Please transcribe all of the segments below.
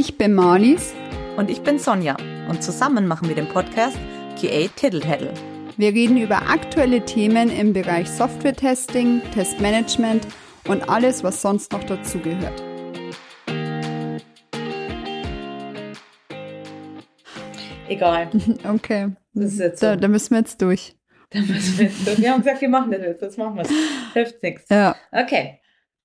Ich bin Marlies. Und ich bin Sonja. Und zusammen machen wir den Podcast QA Tiddle Wir reden über aktuelle Themen im Bereich Software-Testing, Testmanagement und alles, was sonst noch dazugehört. Egal. Okay. Das ist jetzt so. da, da müssen wir jetzt durch. Da müssen wir jetzt durch. Wir haben gesagt, wir machen das jetzt. Das machen wir. Hilft nichts. Ja. Okay.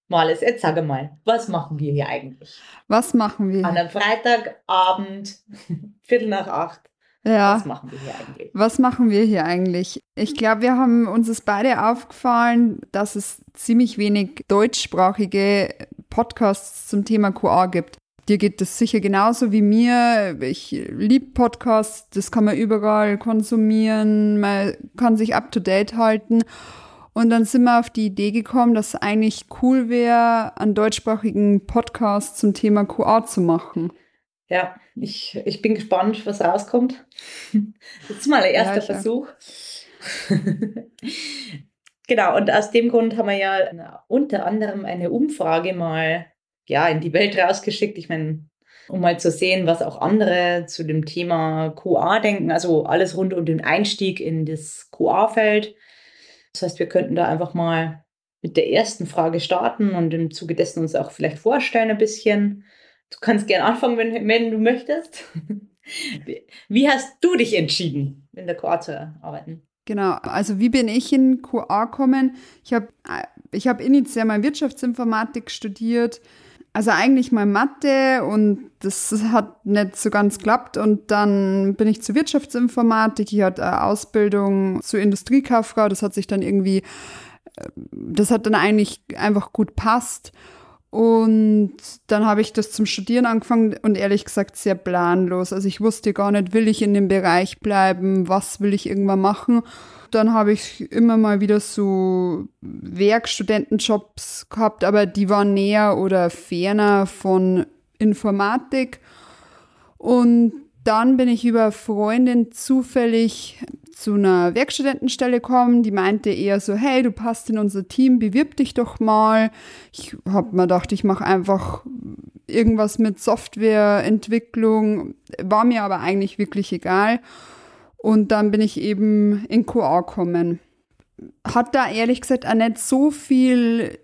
Marles, jetzt sage mal, was machen wir hier eigentlich? Was machen wir? An einem Freitagabend, Viertel nach acht. Ja. Was machen wir hier eigentlich? Was machen wir hier eigentlich? Ich glaube, wir haben uns es beide aufgefallen, dass es ziemlich wenig deutschsprachige Podcasts zum Thema QA gibt. Dir geht das sicher genauso wie mir. Ich liebe Podcasts, das kann man überall konsumieren, man kann sich up to date halten. Und dann sind wir auf die Idee gekommen, dass es eigentlich cool wäre, einen deutschsprachigen Podcast zum Thema QA zu machen. Ja, ich, ich bin gespannt, was rauskommt. Das ist mal der erste ja, Versuch. genau, und aus dem Grund haben wir ja unter anderem eine Umfrage mal ja, in die Welt rausgeschickt. Ich meine, um mal zu sehen, was auch andere zu dem Thema QA denken, also alles rund um den Einstieg in das QA-Feld. Das heißt, wir könnten da einfach mal mit der ersten Frage starten und im Zuge dessen uns auch vielleicht vorstellen ein bisschen. Du kannst gerne anfangen, wenn, wenn du möchtest. Wie hast du dich entschieden, in der QA zu arbeiten? Genau, also wie bin ich in QA gekommen? Ich habe ich hab initial mal Wirtschaftsinformatik studiert, also eigentlich mal Mathe und das hat nicht so ganz geklappt. Und dann bin ich zur Wirtschaftsinformatik. Ich hatte eine Ausbildung zur Industriekauffrau. Das hat sich dann irgendwie, äh, das hat dann eigentlich einfach gut passt. Und dann habe ich das zum Studieren angefangen und ehrlich gesagt sehr planlos. Also ich wusste gar nicht, will ich in dem Bereich bleiben, was will ich irgendwann machen dann habe ich immer mal wieder so Werkstudentenjobs gehabt, aber die waren näher oder ferner von Informatik. Und dann bin ich über Freundin zufällig zu einer Werkstudentenstelle gekommen, die meinte eher so, hey, du passt in unser Team, bewirb dich doch mal. Ich habe mir gedacht, ich mache einfach irgendwas mit Softwareentwicklung, war mir aber eigentlich wirklich egal. Und dann bin ich eben in QA gekommen. Hat da ehrlich gesagt auch nicht so viel,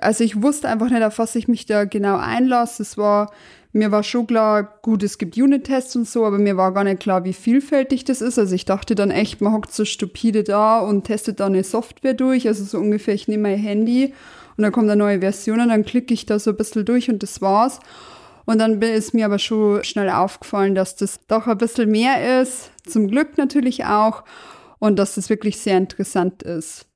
also ich wusste einfach nicht, auf was ich mich da genau einlasse. Es war, mir war schon klar, gut, es gibt Unit-Tests und so, aber mir war gar nicht klar, wie vielfältig das ist. Also ich dachte dann echt, man hockt so stupide da und testet da eine Software durch. Also so ungefähr, ich nehme mein Handy und dann kommt eine neue Version und dann klicke ich da so ein bisschen durch und das war's. Und dann ist mir aber schon schnell aufgefallen, dass das doch ein bisschen mehr ist. Zum Glück natürlich auch. Und dass das wirklich sehr interessant ist.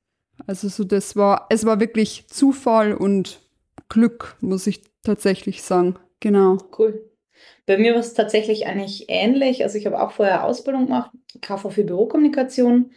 Also so, das war, es war wirklich Zufall und Glück, muss ich tatsächlich sagen. Genau. Cool. Bei mir war es tatsächlich eigentlich ähnlich. Also ich habe auch vorher Ausbildung gemacht, KV für Bürokommunikation,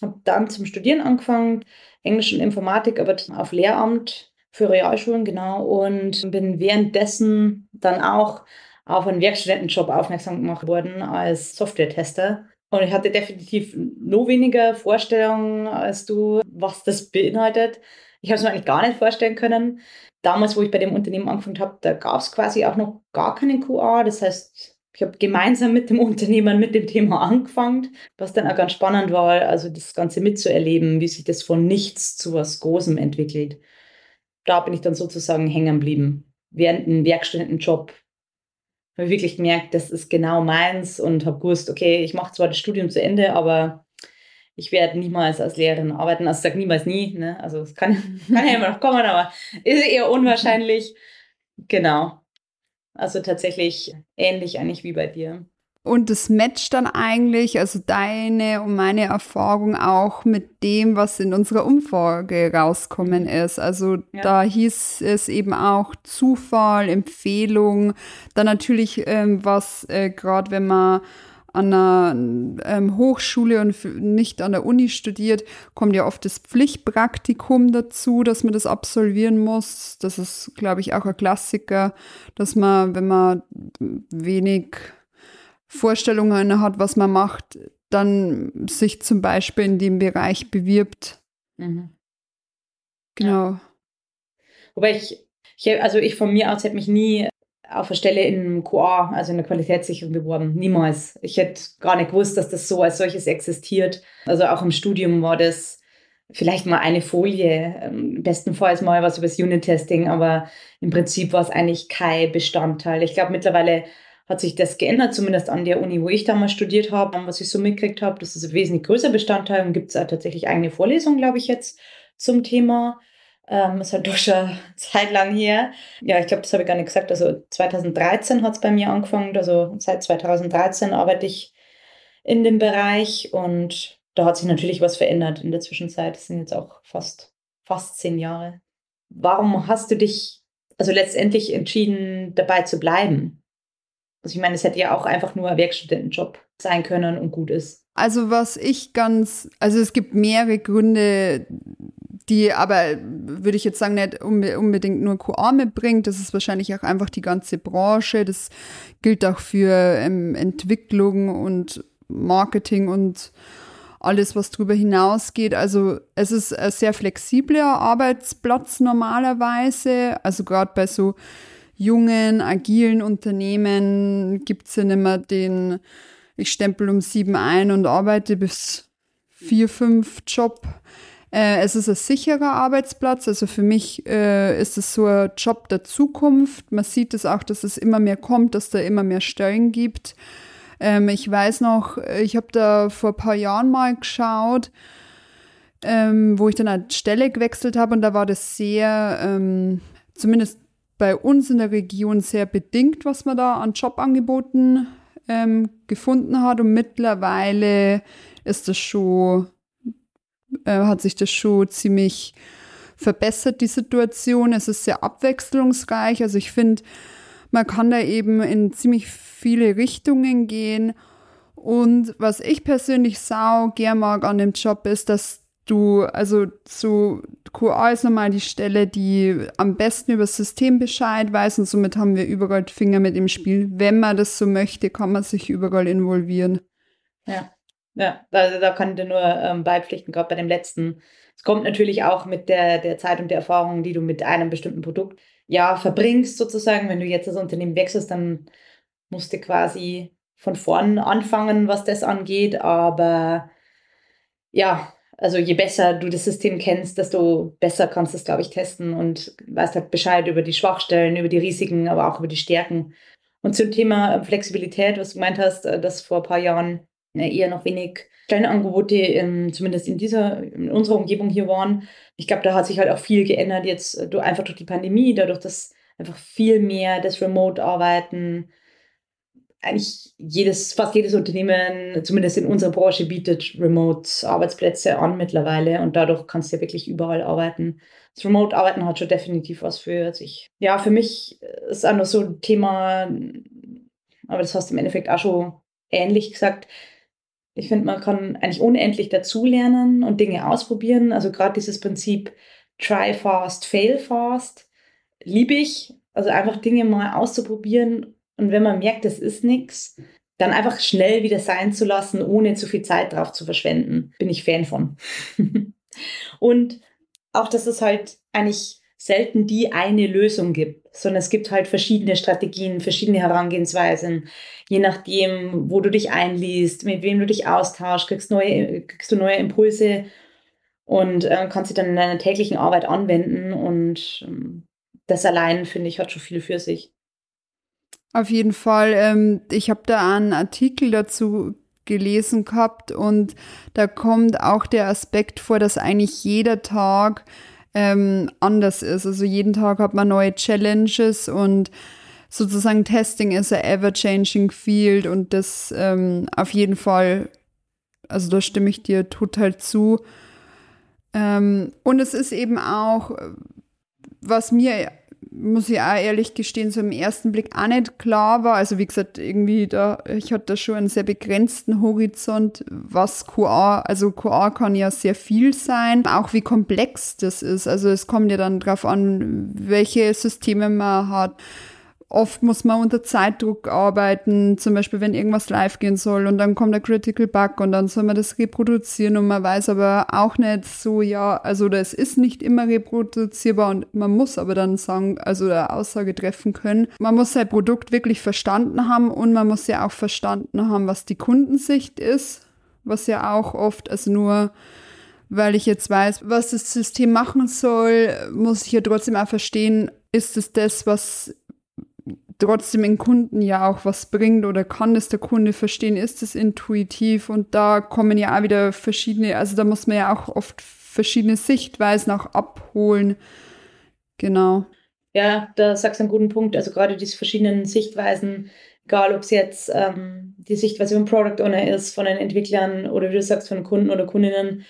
habe dann zum Studieren angefangen, Englisch und Informatik, aber auf Lehramt für Realschulen, genau. Und bin währenddessen dann auch auf einen Werkstudentenjob aufmerksam gemacht worden als Software-Tester. Und ich hatte definitiv noch weniger Vorstellungen als du, was das beinhaltet. Ich habe es mir eigentlich gar nicht vorstellen können. Damals, wo ich bei dem Unternehmen angefangen habe, da gab es quasi auch noch gar keinen QA. Das heißt, ich habe gemeinsam mit dem Unternehmer mit dem Thema angefangen, was dann auch ganz spannend war, also das Ganze mitzuerleben, wie sich das von nichts zu was Großem entwickelt da bin ich dann sozusagen hängen geblieben. Während einem Werkstudentenjob habe ich wirklich gemerkt, das ist genau meins und habe gewusst, okay, ich mache zwar das Studium zu Ende, aber ich werde niemals als Lehrerin arbeiten. Also sage niemals nie, ne? Also es kann, kann ja immer noch kommen, aber ist eher unwahrscheinlich. Genau. Also tatsächlich ähnlich eigentlich wie bei dir. Und das matcht dann eigentlich, also deine und meine Erfahrung auch mit dem, was in unserer Umfrage rauskommen ist. Also ja. da hieß es eben auch Zufall, Empfehlung, dann natürlich ähm, was, äh, gerade wenn man an einer ähm, Hochschule und nicht an der Uni studiert, kommt ja oft das Pflichtpraktikum dazu, dass man das absolvieren muss. Das ist, glaube ich, auch ein Klassiker, dass man, wenn man wenig Vorstellungen hat, was man macht, dann sich zum Beispiel in dem Bereich bewirbt. Mhm. Genau. Ja. Wobei ich, ich, also ich von mir aus hätte mich nie auf eine Stelle in QA, also in der Qualitätssicherung beworben. Niemals. Ich hätte gar nicht gewusst, dass das so als solches existiert. Also auch im Studium war das vielleicht mal eine Folie, ähm, bestenfalls mal was über das Unit-Testing, aber im Prinzip war es eigentlich kein Bestandteil. Ich glaube, mittlerweile hat sich das geändert, zumindest an der Uni, wo ich damals studiert habe, was ich so mitgekriegt habe. Das ist ein wesentlich größer Bestandteil und gibt es tatsächlich eigene Vorlesungen, glaube ich, jetzt zum Thema. Ähm, ist halt doch schon Zeit lang her. Ja, ich glaube, das habe ich gar nicht gesagt. Also 2013 hat es bei mir angefangen. Also seit 2013 arbeite ich in dem Bereich und da hat sich natürlich was verändert in der Zwischenzeit. Das sind jetzt auch fast, fast zehn Jahre. Warum hast du dich also letztendlich entschieden, dabei zu bleiben? Also ich meine, es hätte ja auch einfach nur ein Werkstudentenjob sein können und gut ist. Also was ich ganz, also es gibt mehrere Gründe, die aber, würde ich jetzt sagen, nicht unbedingt nur QA mitbringt. Das ist wahrscheinlich auch einfach die ganze Branche. Das gilt auch für ähm, Entwicklung und Marketing und alles, was darüber hinausgeht. Also es ist ein sehr flexibler Arbeitsplatz normalerweise. Also gerade bei so jungen, agilen Unternehmen gibt es ja nicht mehr den, ich stempel um sieben ein und arbeite bis vier, fünf Job. Äh, es ist ein sicherer Arbeitsplatz. Also für mich äh, ist es so ein Job der Zukunft. Man sieht es auch, dass es immer mehr kommt, dass da immer mehr Stellen gibt. Ähm, ich weiß noch, ich habe da vor ein paar Jahren mal geschaut, ähm, wo ich dann eine Stelle gewechselt habe und da war das sehr, ähm, zumindest bei uns in der Region sehr bedingt, was man da an Jobangeboten ähm, gefunden hat und mittlerweile ist das schon, äh, hat sich das schon ziemlich verbessert, die Situation. Es ist sehr abwechslungsreich. Also ich finde, man kann da eben in ziemlich viele Richtungen gehen. Und was ich persönlich sau gern mag an dem Job ist, dass du, also so QA ist nochmal die Stelle, die am besten über das System Bescheid weiß und somit haben wir überall Finger mit im Spiel. Wenn man das so möchte, kann man sich überall involvieren. Ja, ja, da, da kann ich dir nur ähm, beipflichten, gerade bei dem letzten. Es kommt natürlich auch mit der, der Zeit und der Erfahrung, die du mit einem bestimmten Produkt ja verbringst, sozusagen. Wenn du jetzt das Unternehmen wechselst, dann musst du quasi von vorn anfangen, was das angeht. Aber ja, also je besser du das System kennst, desto besser kannst du es, glaube ich, testen und weißt halt Bescheid über die Schwachstellen, über die Risiken, aber auch über die Stärken. Und zum Thema Flexibilität, was du gemeint hast, äh, dass vor ein paar Jahren äh, eher noch wenig Stellenangebote, in, zumindest in dieser, in unserer Umgebung hier waren. Ich glaube, da hat sich halt auch viel geändert jetzt äh, du, einfach durch die Pandemie, dadurch, dass einfach viel mehr das Remote-Arbeiten eigentlich jedes, fast jedes Unternehmen, zumindest in unserer Branche, bietet Remote-Arbeitsplätze an mittlerweile und dadurch kannst du ja wirklich überall arbeiten. Das Remote-Arbeiten hat schon definitiv was für sich. Ja, für mich ist auch noch so ein Thema, aber das hast du im Endeffekt auch schon ähnlich gesagt. Ich finde, man kann eigentlich unendlich dazulernen und Dinge ausprobieren. Also gerade dieses Prinzip Try fast, fail fast liebe ich. Also einfach Dinge mal auszuprobieren und wenn man merkt, das ist nichts, dann einfach schnell wieder sein zu lassen, ohne zu viel Zeit drauf zu verschwenden. Bin ich Fan von. und auch, dass es halt eigentlich selten die eine Lösung gibt, sondern es gibt halt verschiedene Strategien, verschiedene Herangehensweisen, je nachdem, wo du dich einliest, mit wem du dich austauschst, kriegst, neue, kriegst du neue Impulse und äh, kannst sie dann in deiner täglichen Arbeit anwenden und ähm, das allein, finde ich, hat schon viel für sich. Auf jeden Fall. Ähm, ich habe da einen Artikel dazu gelesen gehabt und da kommt auch der Aspekt vor, dass eigentlich jeder Tag ähm, anders ist. Also jeden Tag hat man neue Challenges und sozusagen Testing ist ein ever-changing field und das ähm, auf jeden Fall, also da stimme ich dir total zu. Ähm, und es ist eben auch, was mir muss ich auch ehrlich gestehen, so im ersten Blick auch nicht klar war. Also wie gesagt, irgendwie da, ich hatte da schon einen sehr begrenzten Horizont, was QA, also QA kann ja sehr viel sein, auch wie komplex das ist. Also es kommt ja dann drauf an, welche Systeme man hat oft muss man unter Zeitdruck arbeiten, zum Beispiel wenn irgendwas live gehen soll und dann kommt der Critical Bug und dann soll man das reproduzieren und man weiß aber auch nicht so, ja, also das ist nicht immer reproduzierbar und man muss aber dann sagen, also eine Aussage treffen können. Man muss sein Produkt wirklich verstanden haben und man muss ja auch verstanden haben, was die Kundensicht ist, was ja auch oft, also nur weil ich jetzt weiß, was das System machen soll, muss ich ja trotzdem auch verstehen, ist es das, was trotzdem den Kunden ja auch was bringt oder kann es der Kunde verstehen, ist es intuitiv und da kommen ja auch wieder verschiedene, also da muss man ja auch oft verschiedene Sichtweisen auch abholen. Genau. Ja, da sagst du einen guten Punkt. Also gerade diese verschiedenen Sichtweisen, egal ob es jetzt ähm, die Sichtweise von Product Owner ist, von den Entwicklern oder wie du sagst, von den Kunden oder Kundinnen,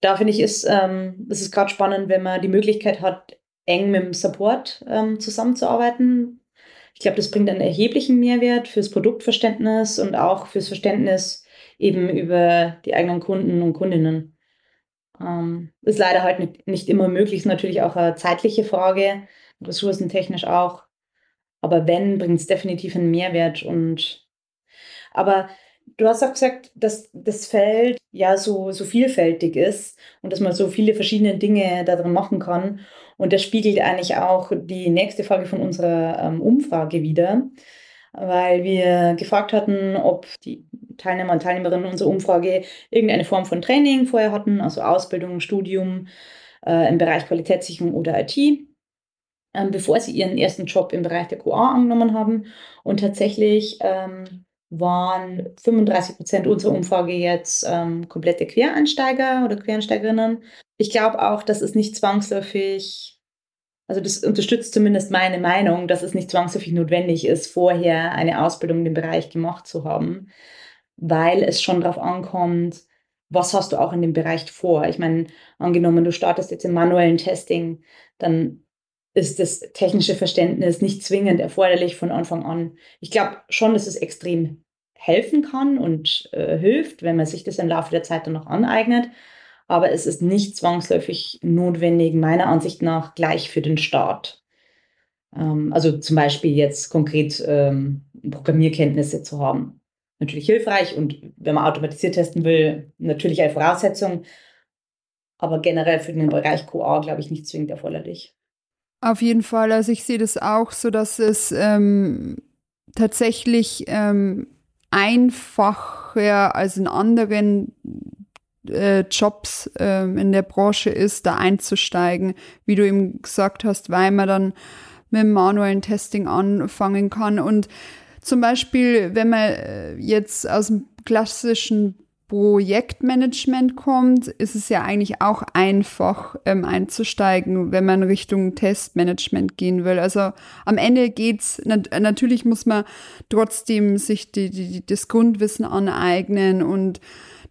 da finde ich, ist ähm, es gerade spannend, wenn man die Möglichkeit hat, eng mit dem Support ähm, zusammenzuarbeiten, ich glaube, das bringt einen erheblichen Mehrwert fürs Produktverständnis und auch fürs Verständnis eben über die eigenen Kunden und Kundinnen. Ähm, ist leider halt nicht, nicht immer möglich, ist natürlich auch eine zeitliche Frage, ressourcentechnisch auch. Aber wenn, bringt es definitiv einen Mehrwert und aber du hast auch gesagt, dass das Feld ja so, so vielfältig ist und dass man so viele verschiedene Dinge darin machen kann. Und das spiegelt eigentlich auch die nächste Frage von unserer ähm, Umfrage wieder, weil wir gefragt hatten, ob die Teilnehmer und Teilnehmerinnen unserer Umfrage irgendeine Form von Training vorher hatten, also Ausbildung, Studium äh, im Bereich Qualitätssicherung oder IT, ähm, bevor sie ihren ersten Job im Bereich der QA angenommen haben. Und tatsächlich ähm, waren 35 Prozent unserer Umfrage jetzt ähm, komplette Quereinsteiger oder Quereinsteigerinnen. Ich glaube auch, dass es nicht zwangsläufig, also das unterstützt zumindest meine Meinung, dass es nicht zwangsläufig notwendig ist, vorher eine Ausbildung in dem Bereich gemacht zu haben, weil es schon darauf ankommt, was hast du auch in dem Bereich vor. Ich meine, angenommen, du startest jetzt im manuellen Testing, dann ist das technische Verständnis nicht zwingend erforderlich von Anfang an. Ich glaube schon, dass es extrem helfen kann und äh, hilft, wenn man sich das im Laufe der Zeit dann noch aneignet. Aber es ist nicht zwangsläufig notwendig, meiner Ansicht nach, gleich für den Start. Ähm, also zum Beispiel jetzt konkret ähm, Programmierkenntnisse zu haben. Natürlich hilfreich und wenn man automatisiert testen will, natürlich eine Voraussetzung. Aber generell für den Bereich QA, glaube ich, nicht zwingend erforderlich. Auf jeden Fall. Also ich sehe das auch so, dass es ähm, tatsächlich ähm, einfacher als in anderen äh, Jobs äh, in der Branche ist, da einzusteigen, wie du eben gesagt hast, weil man dann mit dem manuellen Testing anfangen kann. Und zum Beispiel, wenn man äh, jetzt aus dem klassischen Projektmanagement kommt, ist es ja eigentlich auch einfach ähm, einzusteigen, wenn man Richtung Testmanagement gehen will. Also am Ende geht's nat natürlich muss man trotzdem sich die, die, das Grundwissen aneignen und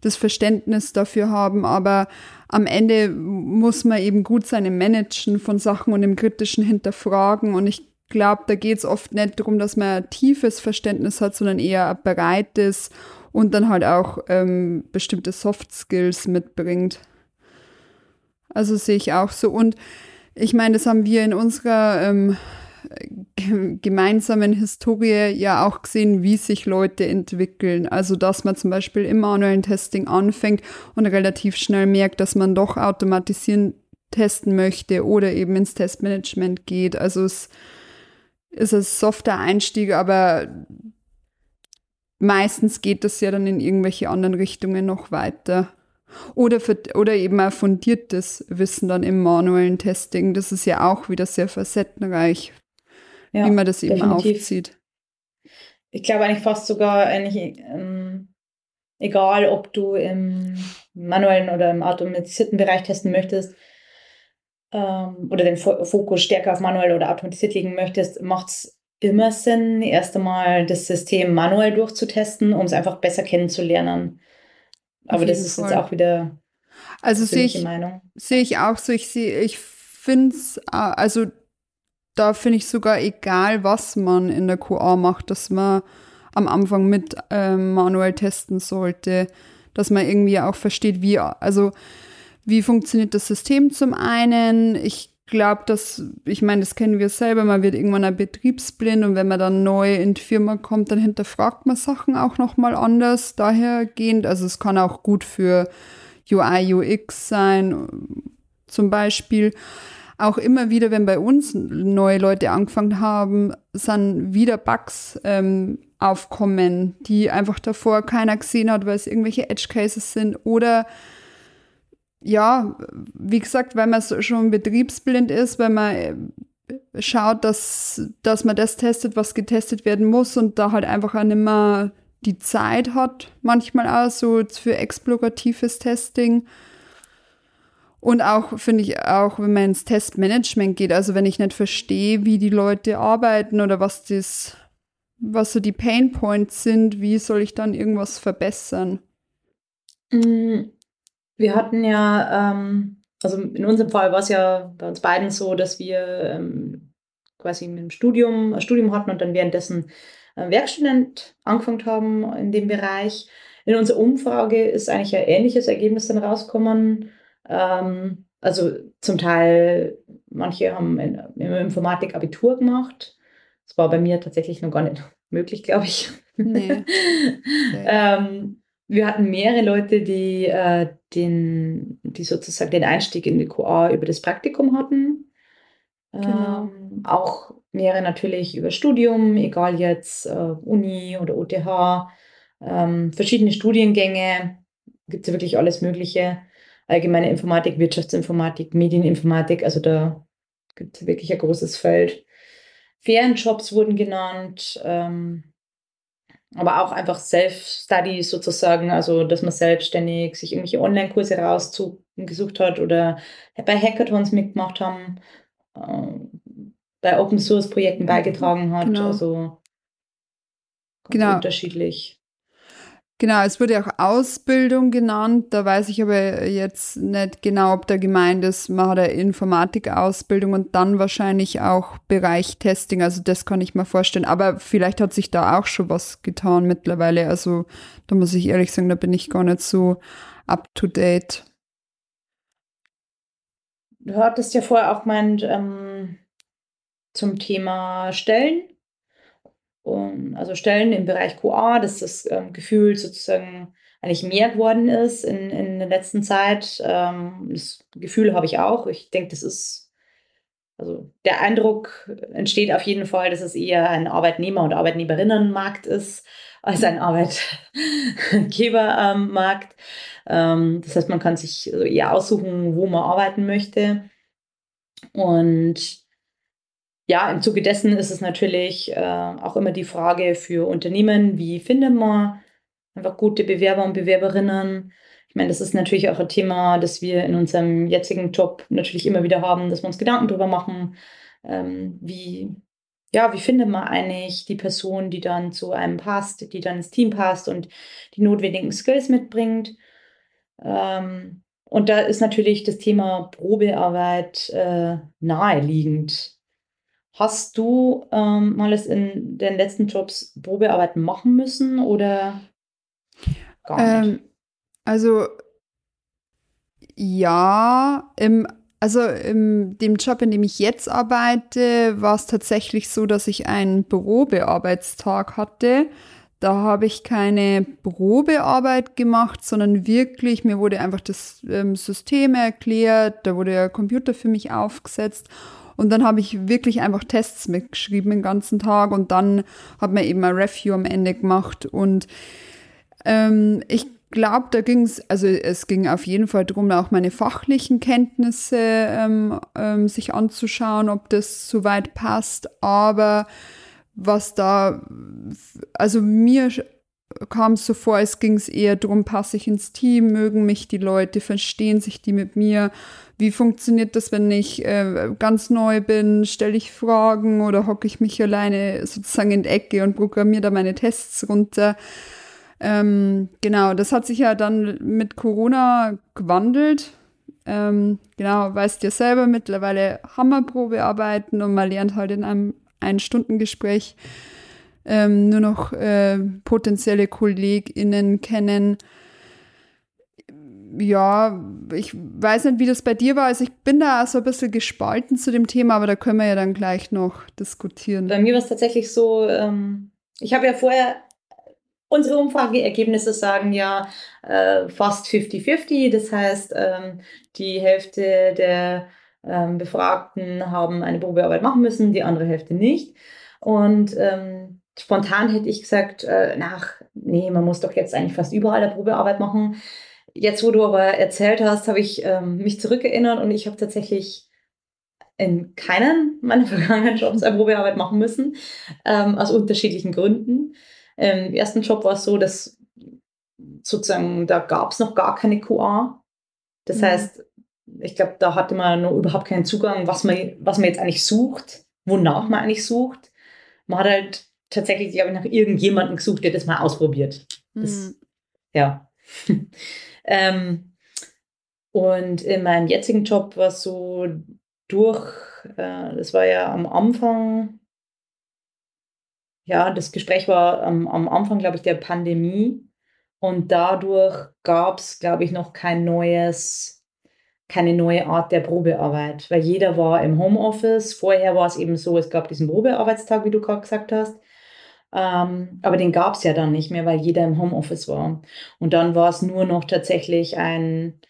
das Verständnis dafür haben, aber am Ende muss man eben gut seine Managen von Sachen und im kritischen hinterfragen und ich glaube, da geht's oft nicht darum, dass man tiefes Verständnis hat, sondern eher ein breites und dann halt auch ähm, bestimmte Soft Skills mitbringt. Also sehe ich auch so. Und ich meine, das haben wir in unserer ähm, gemeinsamen Historie ja auch gesehen, wie sich Leute entwickeln. Also, dass man zum Beispiel im manuellen Testing anfängt und relativ schnell merkt, dass man doch automatisieren testen möchte oder eben ins Testmanagement geht. Also, es ist ein softer Einstieg, aber meistens geht das ja dann in irgendwelche anderen Richtungen noch weiter. Oder, für, oder eben ein fundiertes Wissen dann im manuellen Testing. Das ist ja auch wieder sehr facettenreich, ja, wie man das eben definitiv. aufzieht. Ich glaube eigentlich fast sogar eigentlich, ähm, egal ob du im manuellen oder im automatisierten Bereich testen möchtest ähm, oder den Fokus stärker auf manuell oder automatisiert legen möchtest, macht es immer Sinn, erst einmal das System manuell durchzutesten, um es einfach besser kennenzulernen. Aber das ist Fall. jetzt auch wieder also sehe ich, Meinung. Sehe ich auch so. Ich sehe, ich finde es, also da finde ich sogar egal, was man in der QA macht, dass man am Anfang mit ähm, manuell testen sollte, dass man irgendwie auch versteht, wie, also wie funktioniert das System zum einen. Ich glaube, dass, ich meine, das kennen wir selber, man wird irgendwann ein betriebsblind und wenn man dann neu in die Firma kommt, dann hinterfragt man Sachen auch nochmal anders dahergehend. Also es kann auch gut für UI, UX sein, zum Beispiel. Auch immer wieder, wenn bei uns neue Leute angefangen haben, sind wieder Bugs ähm, aufkommen, die einfach davor keiner gesehen hat, weil es irgendwelche Edge Cases sind oder ja, wie gesagt, weil man schon betriebsblind ist, weil man äh, schaut, dass, dass man das testet, was getestet werden muss und da halt einfach auch nicht mehr die Zeit hat, manchmal auch so für exploratives Testing. Und auch, finde ich, auch wenn man ins Testmanagement geht, also wenn ich nicht verstehe, wie die Leute arbeiten oder was das, was so die Pain Points sind, wie soll ich dann irgendwas verbessern? Wir hatten ja, ähm, also in unserem Fall war es ja bei uns beiden so, dass wir ähm, quasi mit dem Studium, ein Studium hatten und dann währenddessen äh, Werkstudent angefangen haben in dem Bereich. In unserer Umfrage ist eigentlich ein ähnliches Ergebnis dann rausgekommen. Ähm, also zum Teil, manche haben in, in Informatik Abitur gemacht. Das war bei mir tatsächlich noch gar nicht möglich, glaube ich. Nee. ähm, wir hatten mehrere Leute, die, äh, den, die sozusagen den Einstieg in die QA über das Praktikum hatten. Genau. Ähm, auch mehrere natürlich über Studium, egal jetzt äh, Uni oder OTH, ähm, verschiedene Studiengänge, gibt es ja wirklich alles Mögliche. Allgemeine Informatik, Wirtschaftsinformatik, Medieninformatik, also da gibt es wirklich ein großes Feld. Ferienjobs wurden genannt. Ähm, aber auch einfach Self-Study sozusagen, also dass man selbstständig sich irgendwelche Online-Kurse rausgesucht hat oder bei Hackathons mitgemacht haben, äh, bei Open-Source-Projekten beigetragen hat, genau. also genau. unterschiedlich. Genau, es wurde auch Ausbildung genannt. Da weiß ich aber jetzt nicht genau, ob da gemeint ist, man hat eine Informatikausbildung und dann wahrscheinlich auch Bereich Testing. Also das kann ich mir vorstellen. Aber vielleicht hat sich da auch schon was getan mittlerweile. Also da muss ich ehrlich sagen, da bin ich gar nicht so up to date. Du hattest ja vorher auch gemeint ähm, zum Thema Stellen um, also Stellen im Bereich QA, dass das ähm, Gefühl sozusagen eigentlich mehr geworden ist in, in der letzten Zeit. Ähm, das Gefühl habe ich auch. Ich denke, das ist, also der Eindruck entsteht auf jeden Fall, dass es eher ein Arbeitnehmer- und Arbeitnehmerinnenmarkt ist als ein Arbeitgebermarkt. Ähm, das heißt, man kann sich eher aussuchen, wo man arbeiten möchte. Und ja, im Zuge dessen ist es natürlich äh, auch immer die Frage für Unternehmen, wie findet man einfach gute Bewerber und Bewerberinnen. Ich meine, das ist natürlich auch ein Thema, das wir in unserem jetzigen Job natürlich immer wieder haben, dass wir uns Gedanken darüber machen, ähm, wie, ja, wie findet man eigentlich die Person, die dann zu einem passt, die dann ins Team passt und die notwendigen Skills mitbringt. Ähm, und da ist natürlich das Thema Probearbeit äh, naheliegend. Hast du ähm, mal in den letzten Jobs Probearbeiten machen müssen oder gar nicht? Ähm, also ja, im, also in dem Job, in dem ich jetzt arbeite, war es tatsächlich so, dass ich einen Probearbeitstag hatte. Da habe ich keine Probearbeit gemacht, sondern wirklich, mir wurde einfach das ähm, System erklärt, da wurde der Computer für mich aufgesetzt und dann habe ich wirklich einfach Tests mitgeschrieben den ganzen Tag und dann hat man eben ein Review am Ende gemacht. Und ähm, ich glaube, da ging es, also es ging auf jeden Fall darum, auch meine fachlichen Kenntnisse ähm, ähm, sich anzuschauen, ob das soweit passt. Aber was da, also mir kam es so vor, es ging es eher darum, passe ich ins Team, mögen mich die Leute, verstehen sich die mit mir, wie funktioniert das, wenn ich äh, ganz neu bin, stelle ich Fragen oder hocke ich mich alleine sozusagen in die Ecke und programmiere da meine Tests runter. Ähm, genau, das hat sich ja dann mit Corona gewandelt. Ähm, genau, weißt ja selber, mittlerweile Hammerprobe arbeiten und man lernt halt in einem Ein-Stunden-Gespräch ähm, nur noch äh, potenzielle KollegInnen kennen. ja, ich weiß nicht, wie das bei dir war. Also ich bin da so ein bisschen gespalten zu dem Thema, aber da können wir ja dann gleich noch diskutieren. Bei mir war es tatsächlich so, ähm, ich habe ja vorher, unsere Umfrageergebnisse sagen ja äh, fast 50-50. Das heißt, ähm, die Hälfte der ähm, Befragten haben eine Probearbeit machen müssen, die andere Hälfte nicht. Und ähm, spontan hätte ich gesagt, äh, nach, nee, man muss doch jetzt eigentlich fast überall eine Probearbeit machen. Jetzt, wo du aber erzählt hast, habe ich ähm, mich zurückerinnert und ich habe tatsächlich in keinen meiner vergangenen Jobs eine Probearbeit machen müssen, ähm, aus unterschiedlichen Gründen. Ähm, Im ersten Job war es so, dass sozusagen, da gab es noch gar keine QA. Das mhm. heißt, ich glaube, da hatte man noch überhaupt keinen Zugang, was man, was man jetzt eigentlich sucht, wonach man eigentlich sucht. Man hat halt tatsächlich, glaube ich, nach irgendjemandem gesucht, der das mal ausprobiert. Das, mhm. Ja. ähm, und in meinem jetzigen Job war es so durch, äh, das war ja am Anfang, ja, das Gespräch war am, am Anfang, glaube ich, der Pandemie. Und dadurch gab es, glaube ich, noch kein neues, keine neue Art der Probearbeit, weil jeder war im Homeoffice. Vorher war es eben so, es gab diesen Probearbeitstag, wie du gerade gesagt hast. Ähm, aber den gab es ja dann nicht mehr, weil jeder im Homeoffice war. Und dann war es nur noch tatsächlich ein,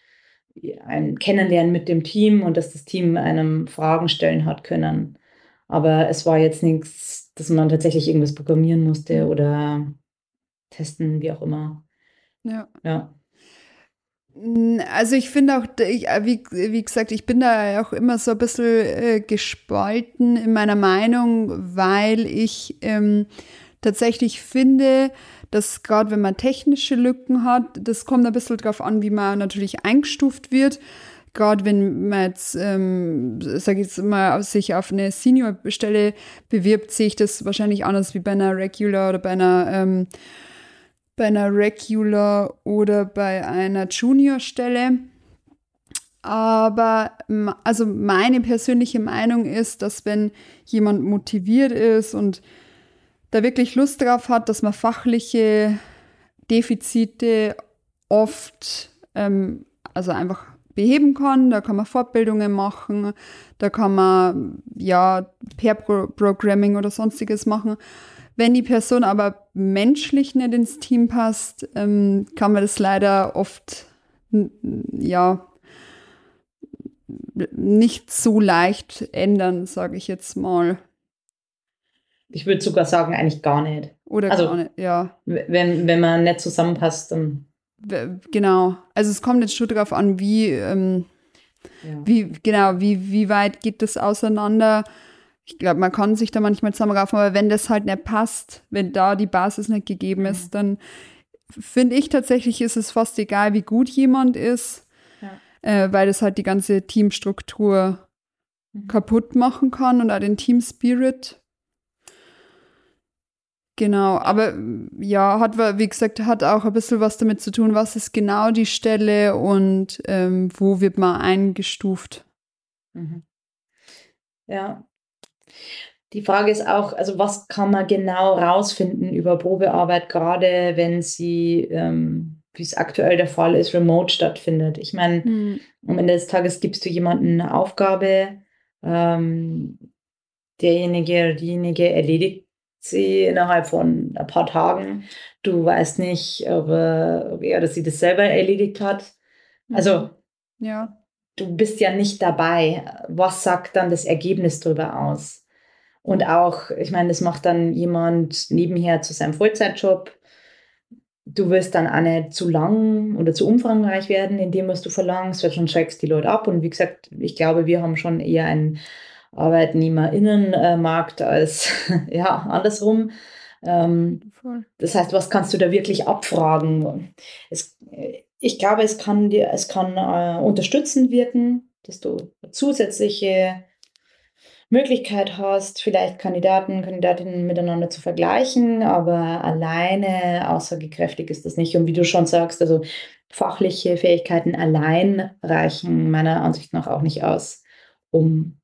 ein Kennenlernen mit dem Team und dass das Team einem Fragen stellen hat können. Aber es war jetzt nichts, dass man tatsächlich irgendwas programmieren musste oder testen, wie auch immer. Ja. Ja. Also ich finde auch, ich, äh, wie, wie gesagt, ich bin da auch immer so ein bisschen äh, gespalten in meiner Meinung, weil ich ähm, tatsächlich finde, dass gerade wenn man technische Lücken hat, das kommt ein bisschen darauf an, wie man natürlich eingestuft wird. Gerade wenn man jetzt, ähm, sage ich jetzt mal, sich auf eine Senior-Stelle bewirbt, sehe ich das wahrscheinlich anders wie bei einer Regular oder bei einer, ähm, bei einer Regular oder bei einer Junior-Stelle. Aber also meine persönliche Meinung ist, dass wenn jemand motiviert ist und da wirklich Lust drauf hat, dass man fachliche Defizite oft, ähm, also einfach beheben kann. Da kann man Fortbildungen machen, da kann man ja Pair-Programming oder sonstiges machen. Wenn die Person aber menschlich nicht ins Team passt, ähm, kann man das leider oft ja nicht so leicht ändern, sage ich jetzt mal. Ich würde sogar sagen, eigentlich gar nicht. Oder also, gar nicht, ja. Wenn, wenn man nicht zusammenpasst, dann. Genau. Also es kommt jetzt schon darauf an, wie, ähm, ja. wie, genau, wie, wie weit geht das auseinander. Ich glaube, man kann sich da manchmal zusammenraufen, aber wenn das halt nicht passt, wenn da die Basis nicht gegeben mhm. ist, dann finde ich tatsächlich, ist es fast egal, wie gut jemand ist, ja. äh, weil das halt die ganze Teamstruktur mhm. kaputt machen kann und auch den Team Spirit Genau, aber ja, hat, wie gesagt, hat auch ein bisschen was damit zu tun, was ist genau die Stelle und ähm, wo wird man eingestuft. Mhm. Ja. Die Frage ist auch, also was kann man genau rausfinden über Probearbeit, gerade wenn sie, ähm, wie es aktuell der Fall ist, remote stattfindet. Ich meine, mhm. am Ende des Tages gibst du jemandem eine Aufgabe, ähm, derjenige oder diejenige erledigt sie innerhalb von ein paar Tagen. Du weißt nicht, ob, ob er oder sie das selber erledigt hat. Also, mhm. ja. du bist ja nicht dabei. Was sagt dann das Ergebnis darüber aus? Und auch, ich meine, das macht dann jemand nebenher zu seinem Vollzeitjob. Du wirst dann auch nicht zu lang oder zu umfangreich werden in dem, was du verlangst, weil schon schreckst die Leute ab. Und wie gesagt, ich glaube, wir haben schon eher ein Arbeitnehmerinnenmarkt als ja, andersrum. Ähm, das heißt, was kannst du da wirklich abfragen? Es, ich glaube, es kann dir, es kann äh, unterstützend wirken, dass du zusätzliche Möglichkeit hast, vielleicht Kandidaten, Kandidatinnen miteinander zu vergleichen, aber alleine aussagekräftig ist das nicht. Und wie du schon sagst, also fachliche Fähigkeiten allein reichen meiner Ansicht nach auch nicht aus, um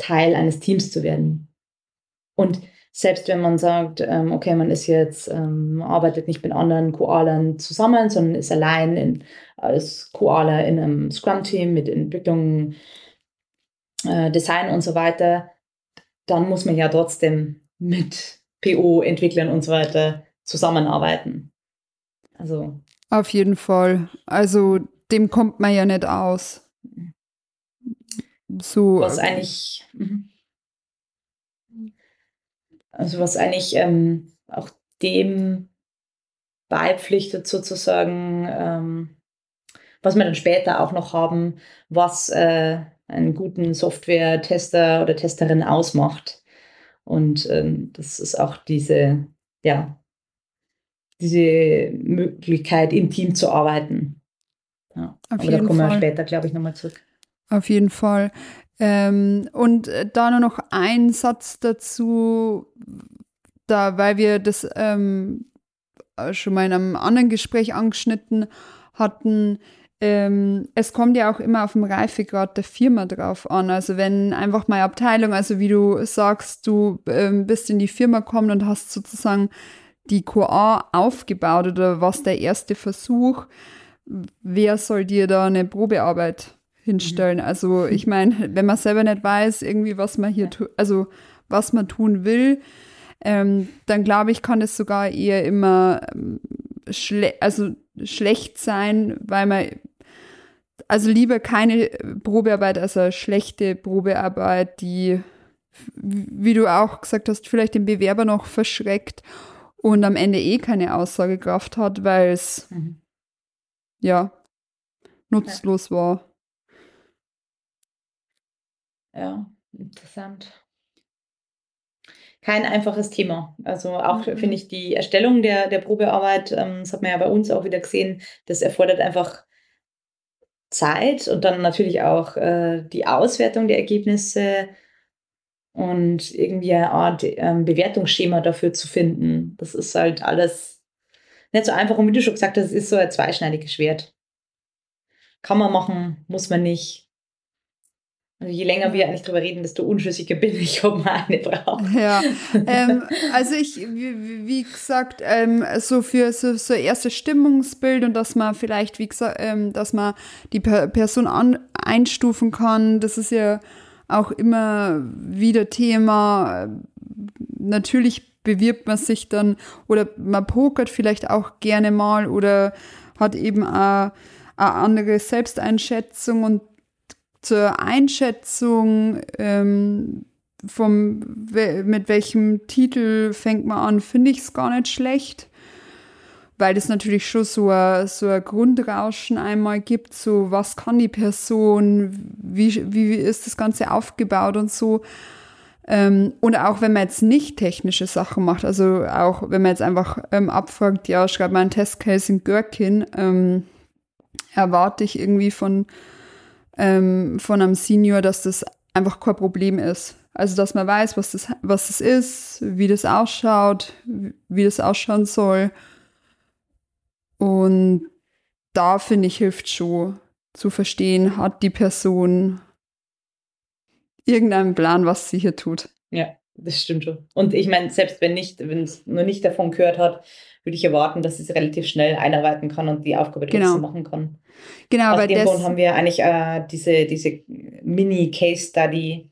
Teil eines Teams zu werden. Und selbst wenn man sagt, ähm, okay, man ist jetzt, ähm, arbeitet nicht mit anderen Koalern zusammen, sondern ist allein in, als Koala in einem Scrum-Team mit Entwicklung, äh, Design und so weiter, dann muss man ja trotzdem mit PO-Entwicklern und so weiter zusammenarbeiten. Also. Auf jeden Fall. Also dem kommt man ja nicht aus. So. Was eigentlich. Mhm also was eigentlich ähm, auch dem beipflichtet sozusagen, ähm, was wir dann später auch noch haben, was äh, einen guten Software-Tester oder Testerin ausmacht. Und ähm, das ist auch diese, ja, diese Möglichkeit, im Team zu arbeiten. Ja. Aber da kommen Fall. wir später, glaube ich, nochmal zurück. Auf jeden Fall. Ähm, und äh, da nur noch ein Satz dazu, da, weil wir das ähm, schon mal in einem anderen Gespräch angeschnitten hatten. Ähm, es kommt ja auch immer auf den Reifegrad der Firma drauf an. Also wenn einfach mal Abteilung, also wie du sagst, du ähm, bist in die Firma gekommen und hast sozusagen die QA aufgebaut oder was der erste Versuch, wer soll dir da eine Probearbeit hinstellen. Mhm. Also ich meine, wenn man selber nicht weiß, irgendwie, was man hier tut, also was man tun will, ähm, dann glaube ich, kann es sogar eher immer ähm, schle also schlecht sein, weil man also lieber keine Probearbeit als eine schlechte Probearbeit, die, wie du auch gesagt hast, vielleicht den Bewerber noch verschreckt und am Ende eh keine Aussagekraft hat, weil es mhm. ja nutzlos ja. war. Ja, interessant. Kein einfaches Thema. Also auch mhm. finde ich die Erstellung der, der Probearbeit, ähm, das hat man ja bei uns auch wieder gesehen, das erfordert einfach Zeit und dann natürlich auch äh, die Auswertung der Ergebnisse und irgendwie eine Art ähm, Bewertungsschema dafür zu finden. Das ist halt alles nicht so einfach und wie du schon gesagt hast, es ist so ein zweischneidiges Schwert. Kann man machen, muss man nicht. Also je länger wir eigentlich drüber reden, desto unschlüssiger bin ich, ob man eine braucht. Ja, ähm, also ich, wie, wie gesagt, ähm, so für so, so erstes Stimmungsbild und dass man vielleicht, wie gesagt, ähm, dass man die Person an, einstufen kann, das ist ja auch immer wieder Thema. Natürlich bewirbt man sich dann oder man pokert vielleicht auch gerne mal oder hat eben auch eine andere Selbsteinschätzung und zur Einschätzung ähm, vom, mit welchem Titel fängt man an, finde ich es gar nicht schlecht, weil es natürlich schon so ein, so ein Grundrauschen einmal gibt, so was kann die Person, wie, wie ist das Ganze aufgebaut und so. Ähm, und auch wenn man jetzt nicht technische Sachen macht, also auch wenn man jetzt einfach ähm, abfragt, ja, schreib mal einen Testcase in Gherkin, ähm, erwarte ich irgendwie von ähm, von einem Senior, dass das einfach kein Problem ist. Also, dass man weiß, was das, was das ist, wie das ausschaut, wie das ausschauen soll. Und da finde ich, hilft schon zu verstehen, hat die Person irgendeinen Plan, was sie hier tut. Ja, das stimmt schon. Und ich meine, selbst wenn nicht, wenn es nur nicht davon gehört hat, würde ich erwarten, dass es relativ schnell einarbeiten kann und die Aufgabe trotzdem genau. machen kann. Genau, Aus dem Grund haben wir eigentlich äh, diese, diese Mini-Case-Study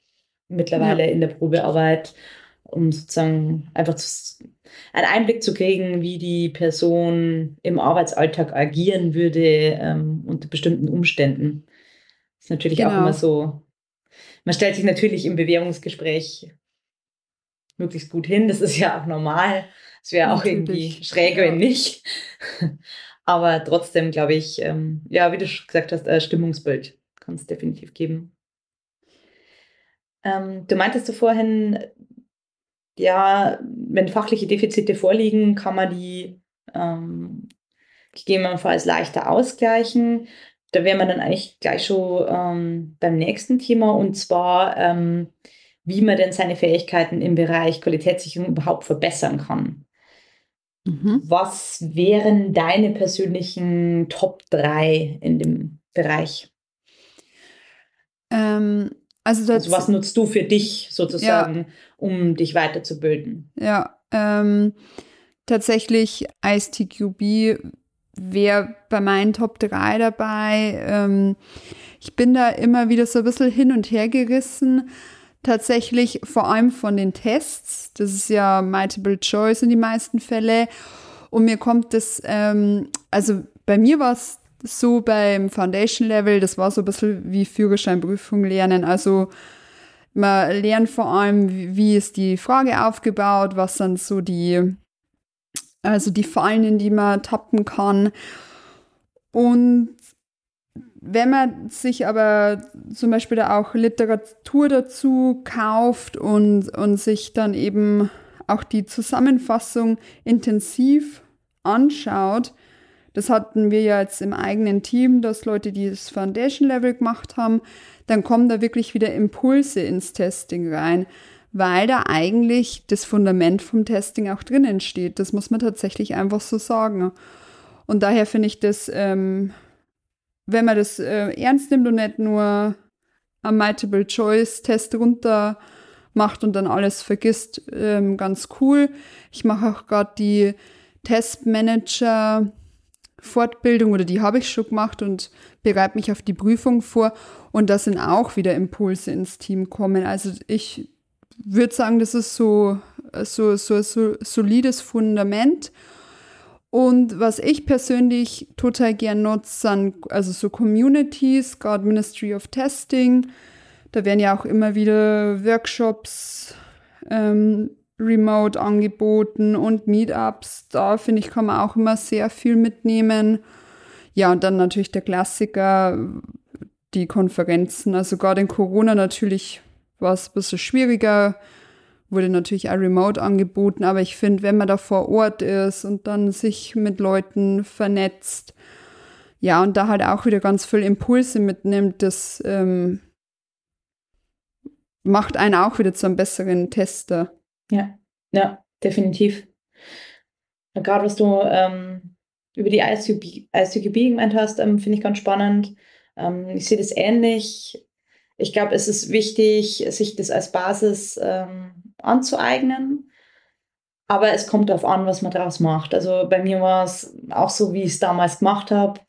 mittlerweile ja. in der Probearbeit, um sozusagen einfach zu, einen Einblick zu kriegen, wie die Person im Arbeitsalltag agieren würde ähm, unter bestimmten Umständen. Das ist natürlich genau. auch immer so. Man stellt sich natürlich im Bewährungsgespräch möglichst gut hin. Das ist ja auch normal. Es wäre auch irgendwie schräg, ja. wenn nicht. Aber trotzdem glaube ich, ähm, ja, wie du schon gesagt hast, ein Stimmungsbild kann es definitiv geben. Ähm, du meintest du vorhin, ja, wenn fachliche Defizite vorliegen, kann man die ähm, gegebenenfalls leichter ausgleichen. Da wären wir dann eigentlich gleich schon ähm, beim nächsten Thema und zwar, ähm, wie man denn seine Fähigkeiten im Bereich Qualitätssicherung überhaupt verbessern kann. Mhm. Was wären deine persönlichen Top 3 in dem Bereich? Ähm, Also, also, was nutzt du für dich sozusagen, ja. um dich weiterzubilden? Ja, ähm, tatsächlich ISTQB wäre bei meinen Top 3 dabei. Ähm, ich bin da immer wieder so ein bisschen hin und her gerissen. Tatsächlich vor allem von den Tests. Das ist ja Multiple Choice in die meisten Fälle. Und mir kommt das, ähm, also bei mir war es so beim Foundation Level, das war so ein bisschen wie Führerscheinprüfung lernen. Also man lernt vor allem, wie, wie ist die Frage aufgebaut, was sind so die, also die Fallen, in die man tappen kann. Und wenn man sich aber zum Beispiel da auch Literatur dazu kauft und, und sich dann eben auch die Zusammenfassung intensiv anschaut, das hatten wir ja jetzt im eigenen Team, dass Leute, die das Foundation Level gemacht haben, dann kommen da wirklich wieder Impulse ins Testing rein, weil da eigentlich das Fundament vom Testing auch drinnen steht. Das muss man tatsächlich einfach so sagen. Und daher finde ich das, ähm, wenn man das äh, ernst nimmt und nicht nur am Multiple-Choice-Test runter macht und dann alles vergisst, ähm, ganz cool. Ich mache auch gerade die Testmanager Fortbildung oder die habe ich schon gemacht und bereite mich auf die Prüfung vor. Und da sind auch wieder Impulse ins Team kommen. Also ich würde sagen, das ist so, so, so, so solides Fundament. Und was ich persönlich total gern nutze, sind also so Communities, gerade Ministry of Testing. Da werden ja auch immer wieder Workshops ähm, remote angeboten und Meetups. Da finde ich, kann man auch immer sehr viel mitnehmen. Ja, und dann natürlich der Klassiker, die Konferenzen. Also gerade in Corona natürlich war es ein bisschen schwieriger, wurde natürlich auch remote angeboten, aber ich finde, wenn man da vor Ort ist und dann sich mit Leuten vernetzt, ja, und da halt auch wieder ganz viel Impulse mitnimmt, das ähm, macht einen auch wieder zu einem besseren Tester. Ja, ja, definitiv. Gerade was du ähm, über die ISUB gemeint hast, ähm, finde ich ganz spannend. Ähm, ich sehe das ähnlich. Ich glaube, es ist wichtig, sich das als Basis ähm, anzueignen. Aber es kommt darauf an, was man daraus macht. Also bei mir war es auch so, wie ich es damals gemacht habe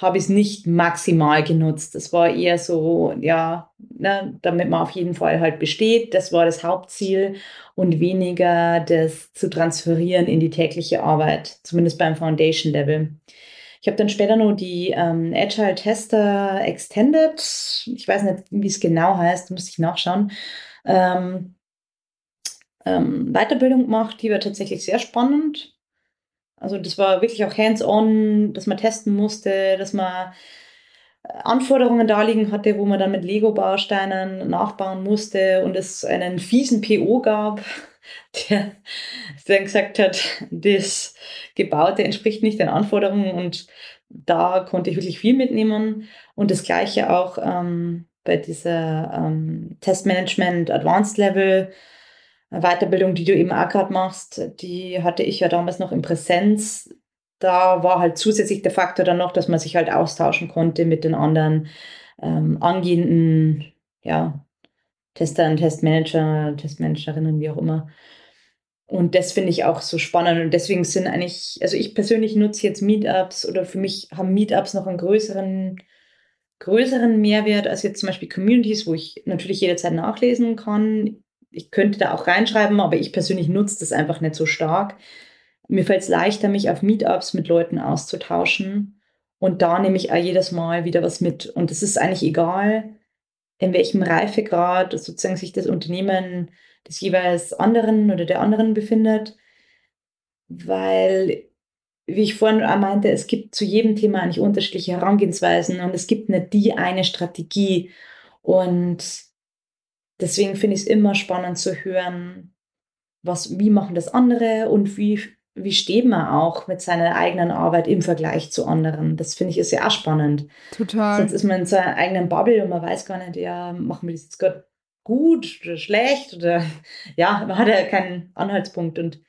habe ich es nicht maximal genutzt. Das war eher so, ja, ne, damit man auf jeden Fall halt besteht. Das war das Hauptziel und weniger das zu transferieren in die tägliche Arbeit, zumindest beim Foundation Level. Ich habe dann später noch die ähm, Agile Tester Extended, ich weiß nicht, wie es genau heißt, muss ich nachschauen, ähm, ähm, Weiterbildung gemacht. Die war tatsächlich sehr spannend also das war wirklich auch hands-on, dass man testen musste, dass man äh, Anforderungen da liegen hatte, wo man dann mit Lego-Bausteinen nachbauen musste und es einen fiesen PO gab, der dann gesagt hat, das Gebaute entspricht nicht den Anforderungen und da konnte ich wirklich viel mitnehmen und das gleiche auch ähm, bei dieser ähm, Testmanagement Advanced Level Weiterbildung, die du eben auch gerade machst, die hatte ich ja damals noch in Präsenz. Da war halt zusätzlich der Faktor dann noch, dass man sich halt austauschen konnte mit den anderen ähm, angehenden ja, Testern, Testmanager, Testmanagerinnen, wie auch immer. Und das finde ich auch so spannend. Und deswegen sind eigentlich, also ich persönlich nutze jetzt Meetups oder für mich haben Meetups noch einen größeren, größeren Mehrwert als jetzt zum Beispiel Communities, wo ich natürlich jederzeit nachlesen kann ich könnte da auch reinschreiben, aber ich persönlich nutze das einfach nicht so stark. Mir fällt es leichter, mich auf Meetups mit Leuten auszutauschen. Und da nehme ich auch jedes Mal wieder was mit. Und es ist eigentlich egal, in welchem Reifegrad sozusagen sich das Unternehmen des jeweils anderen oder der anderen befindet. Weil, wie ich vorhin auch meinte, es gibt zu jedem Thema eigentlich unterschiedliche Herangehensweisen und es gibt nicht die eine Strategie. Und deswegen finde ich es immer spannend zu hören, was, wie machen das andere und wie, wie steht man auch mit seiner eigenen Arbeit im Vergleich zu anderen. Das finde ich ist ja auch spannend. Total. Sonst ist man in seiner eigenen Bubble und man weiß gar nicht, ja, machen wir das jetzt gerade gut oder schlecht oder ja, man hat ja keinen Anhaltspunkt und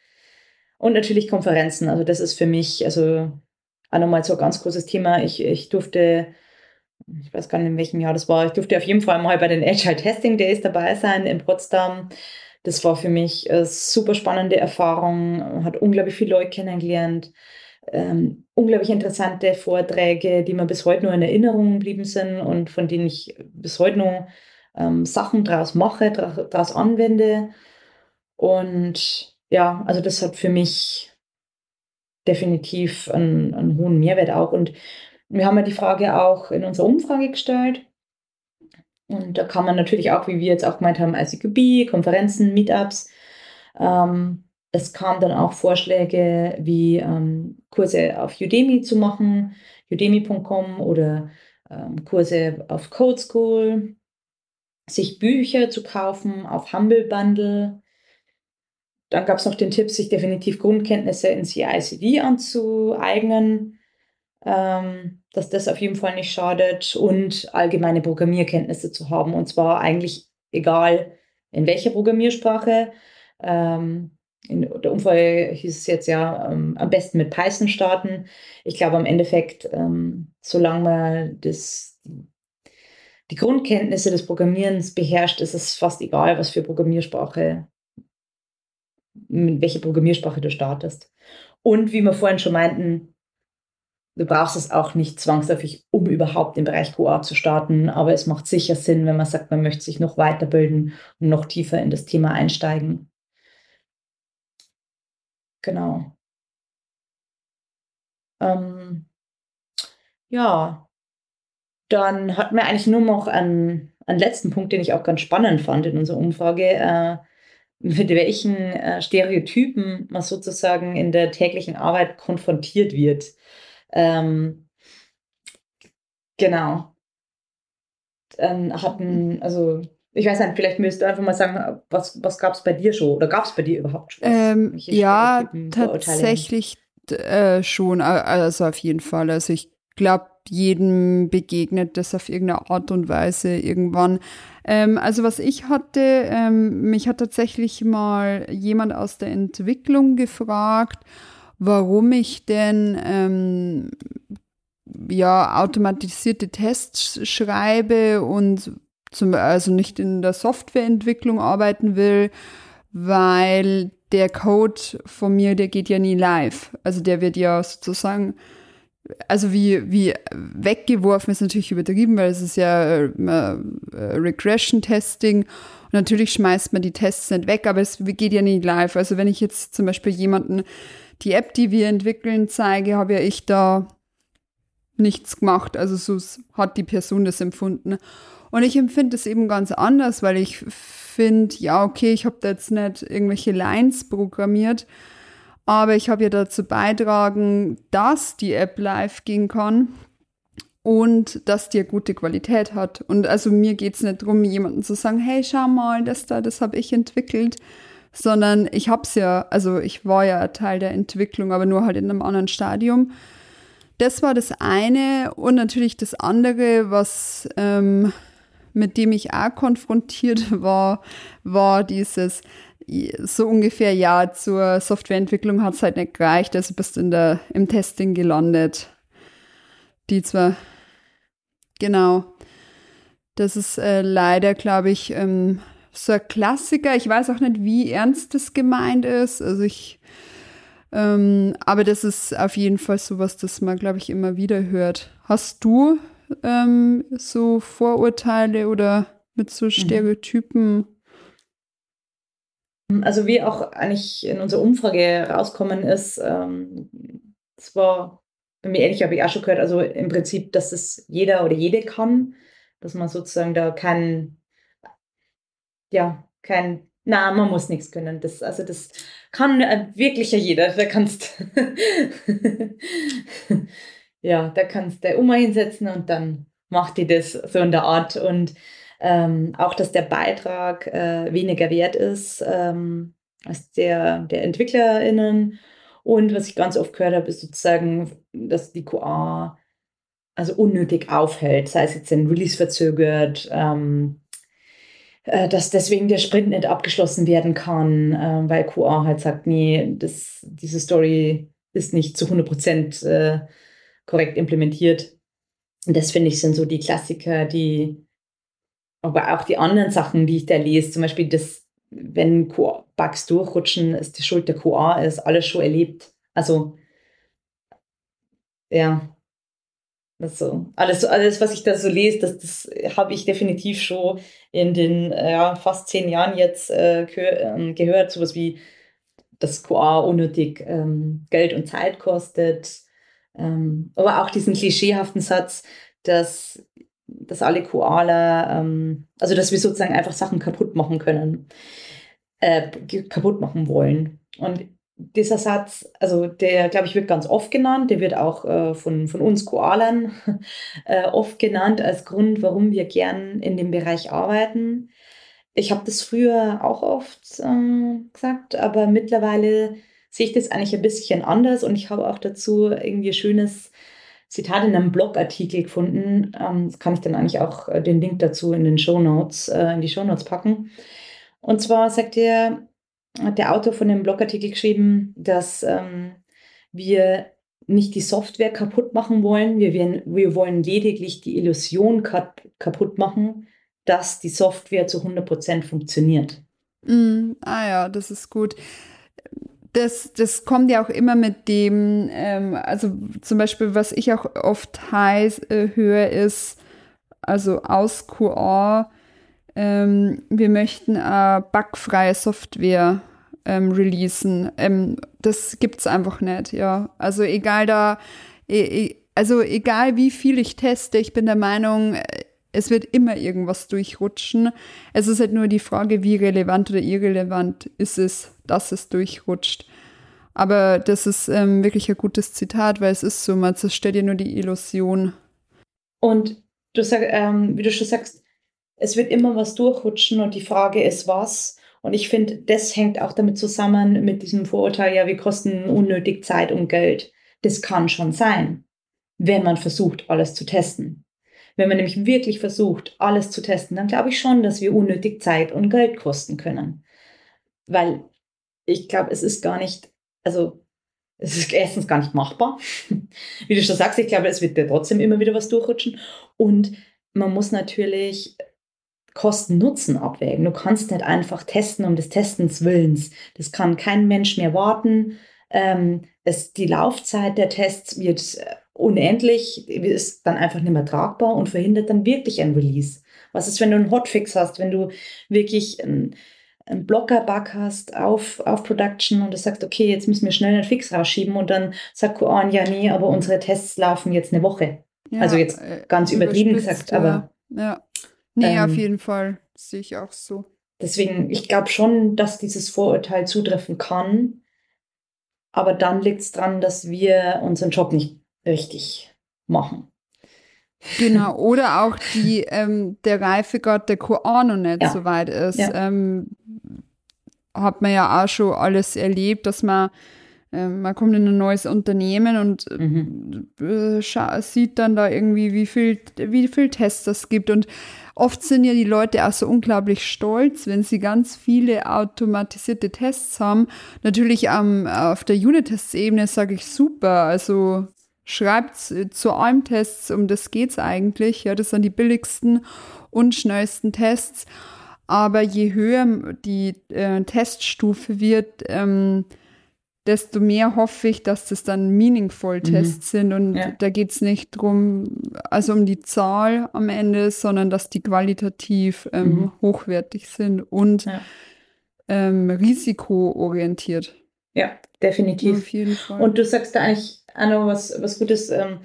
und natürlich Konferenzen. Also das ist für mich, also auch nochmal so ein ganz großes Thema. Ich, ich durfte ich weiß gar nicht, in welchem Jahr das war. Ich durfte auf jeden Fall mal bei den Agile Testing Days dabei sein in Potsdam. Das war für mich eine super spannende Erfahrung, hat unglaublich viele Leute kennengelernt, ähm, unglaublich interessante Vorträge, die mir bis heute nur in Erinnerung geblieben sind und von denen ich bis heute noch ähm, Sachen draus mache, draus anwende. Und ja, also das hat für mich definitiv einen, einen hohen Mehrwert auch. Und wir haben ja die Frage auch in unserer Umfrage gestellt. Und da kann man natürlich auch, wie wir jetzt auch gemeint haben, ICQB, Konferenzen, Meetups. Ähm, es kamen dann auch Vorschläge, wie ähm, Kurse auf Udemy zu machen, udemy.com oder ähm, Kurse auf Code School, sich Bücher zu kaufen auf Humble Bundle. Dann gab es noch den Tipp, sich definitiv Grundkenntnisse in CI/CD anzueignen, ähm, dass das auf jeden Fall nicht schadet und allgemeine Programmierkenntnisse zu haben. Und zwar eigentlich egal in welcher Programmiersprache. Ähm, in der Umfrage hieß es jetzt ja, ähm, am besten mit Python starten. Ich glaube, am Endeffekt, ähm, solange man das, die Grundkenntnisse des Programmierens beherrscht, ist es fast egal, was für Programmiersprache mit welcher Programmiersprache du startest. Und wie wir vorhin schon meinten, du brauchst es auch nicht zwangsläufig, um überhaupt im Bereich QA zu starten, aber es macht sicher Sinn, wenn man sagt, man möchte sich noch weiterbilden und noch tiefer in das Thema einsteigen. Genau. Ähm, ja, dann hatten wir eigentlich nur noch einen, einen letzten Punkt, den ich auch ganz spannend fand in unserer Umfrage. Äh, mit welchen äh, Stereotypen man sozusagen in der täglichen Arbeit konfrontiert wird. Ähm, genau. Dann hatten, also ich weiß nicht, vielleicht müsst du einfach mal sagen, was, was gab es bei dir schon oder gab es bei dir überhaupt schon? Ähm, ja, tatsächlich äh, schon, also auf jeden Fall. Also ich glaube, jedem begegnet das auf irgendeine Art und Weise irgendwann. Ähm, also was ich hatte, ähm, mich hat tatsächlich mal jemand aus der Entwicklung gefragt, warum ich denn ähm, ja automatisierte Tests schreibe und zum, also nicht in der Softwareentwicklung arbeiten will, weil der Code von mir, der geht ja nie live. Also der wird ja sozusagen also wie, wie weggeworfen ist natürlich übertrieben, weil es ist ja äh, äh, Regression-Testing. Und natürlich schmeißt man die Tests nicht weg, aber es geht ja nicht live. Also wenn ich jetzt zum Beispiel jemanden die App, die wir entwickeln, zeige, habe ja ich da nichts gemacht. Also so hat die Person das empfunden. Und ich empfinde es eben ganz anders, weil ich finde, ja, okay, ich habe da jetzt nicht irgendwelche Lines programmiert, aber ich habe ja dazu beitragen, dass die App live gehen kann und dass die eine gute Qualität hat. Und also mir geht es nicht darum, jemandem zu sagen, hey, schau mal, das da, das habe ich entwickelt, sondern ich habe es ja, also ich war ja Teil der Entwicklung, aber nur halt in einem anderen Stadium. Das war das eine und natürlich das andere, was ähm, mit dem ich auch konfrontiert war, war dieses, so ungefähr, ja, zur Softwareentwicklung hat es halt nicht gereicht, also bist in der, im Testing gelandet. Die zwar, genau. Das ist äh, leider, glaube ich, ähm, so ein Klassiker. Ich weiß auch nicht, wie ernst das gemeint ist. Also ich, ähm, aber das ist auf jeden Fall sowas, das man, glaube ich, immer wieder hört. Hast du ähm, so Vorurteile oder mit so mhm. Stereotypen? Also wie auch eigentlich in unserer Umfrage rauskommen ist, ähm, es war bei mir ähnlich, habe ich auch schon gehört, also im Prinzip, dass es jeder oder jede kann, dass man sozusagen da kein, ja, kein, na, man muss nichts können. Das, also das kann äh, wirklich jeder. Da kannst, ja, da kannst du Oma hinsetzen und dann macht die das so in der Art und ähm, auch, dass der Beitrag äh, weniger wert ist ähm, als der der EntwicklerInnen. Und was ich ganz oft gehört habe, ist sozusagen, dass die QA also unnötig aufhält, sei es jetzt ein Release verzögert, ähm, äh, dass deswegen der Sprint nicht abgeschlossen werden kann, äh, weil QA halt sagt, nee, das, diese Story ist nicht zu 100 Prozent äh, korrekt implementiert. das finde ich sind so die Klassiker, die, aber auch die anderen Sachen, die ich da lese, zum Beispiel das, wenn Bugs durchrutschen, ist die Schuld der QA, ist alles schon erlebt. Also, ja, also alles, alles, was ich da so lese, das, das habe ich definitiv schon in den ja, fast zehn Jahren jetzt äh, ähm, gehört. Sowas wie, dass QA unnötig ähm, Geld und Zeit kostet. Ähm, aber auch diesen klischeehaften Satz, dass, dass alle Koala, ähm, also dass wir sozusagen einfach Sachen kaputt machen können, äh, kaputt machen wollen. Und dieser Satz, also der, glaube ich, wird ganz oft genannt, der wird auch äh, von, von uns Koalern äh, oft genannt als Grund, warum wir gern in dem Bereich arbeiten. Ich habe das früher auch oft äh, gesagt, aber mittlerweile sehe ich das eigentlich ein bisschen anders und ich habe auch dazu irgendwie ein schönes Zitat in einem Blogartikel gefunden. Ähm, das kann ich dann eigentlich auch äh, den Link dazu in den Show Notes, äh, in die Show Notes packen. Und zwar sagt er, hat der Autor von dem Blogartikel geschrieben, dass ähm, wir nicht die Software kaputt machen wollen, wir, wir, wir wollen lediglich die Illusion kap kaputt machen, dass die Software zu 100% funktioniert. Mm, ah ja, das ist gut. Das, das kommt ja auch immer mit dem, ähm, also zum Beispiel, was ich auch oft heiß äh, höre, ist, also aus QA, ähm, wir möchten äh, bugfreie Software ähm, releasen. Ähm, das es einfach nicht, ja. Also egal da, e, e, also egal wie viel ich teste, ich bin der Meinung, es wird immer irgendwas durchrutschen. Es ist halt nur die Frage, wie relevant oder irrelevant ist es, dass es durchrutscht. Aber das ist ähm, wirklich ein gutes Zitat, weil es ist so, man zerstört ja nur die Illusion. Und du sag, ähm, wie du schon sagst, es wird immer was durchrutschen und die Frage ist, was. Und ich finde, das hängt auch damit zusammen mit diesem Vorurteil, ja, wir kosten unnötig Zeit und Geld. Das kann schon sein, wenn man versucht, alles zu testen. Wenn man nämlich wirklich versucht, alles zu testen, dann glaube ich schon, dass wir unnötig Zeit und Geld kosten können. Weil ich glaube, es ist gar nicht, also es ist erstens gar nicht machbar. Wie du schon sagst, ich glaube, es wird ja trotzdem immer wieder was durchrutschen. Und man muss natürlich Kosten-Nutzen abwägen. Du kannst nicht einfach testen um des Testens Willens. Das kann kein Mensch mehr warten. Ähm, es, die Laufzeit der Tests wird äh, unendlich, ist dann einfach nicht mehr tragbar und verhindert dann wirklich ein Release. Was ist, wenn du einen Hotfix hast, wenn du wirklich einen, einen Blocker-Bug hast auf, auf Production und du sagst, okay, jetzt müssen wir schnell einen Fix rausschieben und dann sagt Koan, ja, nee, aber unsere Tests laufen jetzt eine Woche. Ja, also jetzt äh, ganz übertrieben gesagt, aber. Ja. Nee, ähm, auf jeden Fall. Das sehe ich auch so. Deswegen, ich glaube schon, dass dieses Vorurteil zutreffen kann. Aber dann liegt es daran, dass wir unseren Job nicht richtig machen. Genau, oder auch die, ähm, der Reifegrad der QA noch nicht ja. so weit ist. Ja. Ähm, hat man ja auch schon alles erlebt, dass man man kommt in ein neues Unternehmen und mhm. äh, sieht dann da irgendwie, wie viel, wie viel Tests es gibt. Und oft sind ja die Leute auch so unglaublich stolz, wenn sie ganz viele automatisierte Tests haben. Natürlich ähm, auf der Unit-Tests-Ebene sage ich super. Also schreibt zu einem Tests, um das geht es eigentlich. Ja, das sind die billigsten und schnellsten Tests. Aber je höher die äh, Teststufe wird, ähm, desto mehr hoffe ich, dass das dann meaningful mhm. Tests sind. Und ja. da geht es nicht darum, also um die Zahl am Ende, sondern dass die qualitativ ähm, mhm. hochwertig sind und ja. ähm, risikoorientiert. Ja, definitiv. Auf jeden Fall. Und du sagst da eigentlich noch was, was Gutes. Ähm,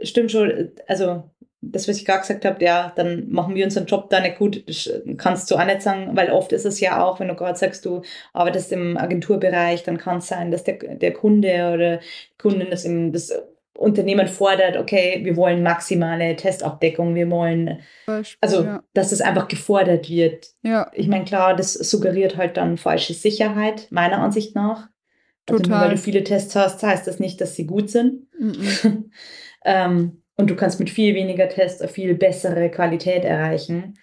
stimmt schon, also das, was ich gerade gesagt habe, ja, dann machen wir unseren Job da nicht gut, das kannst du auch nicht sagen, weil oft ist es ja auch, wenn du gerade sagst, du arbeitest im Agenturbereich, dann kann es sein, dass der, der Kunde oder Kundin das, im, das Unternehmen fordert, okay, wir wollen maximale Testabdeckung, wir wollen, Beispiel, also, ja. dass das einfach gefordert wird. Ja. Ich meine, klar, das suggeriert halt dann falsche Sicherheit, meiner Ansicht nach. Also, Total. nur weil du viele Tests hast, heißt das nicht, dass sie gut sind. Mm -mm. ähm, und du kannst mit viel weniger Tests eine viel bessere Qualität erreichen,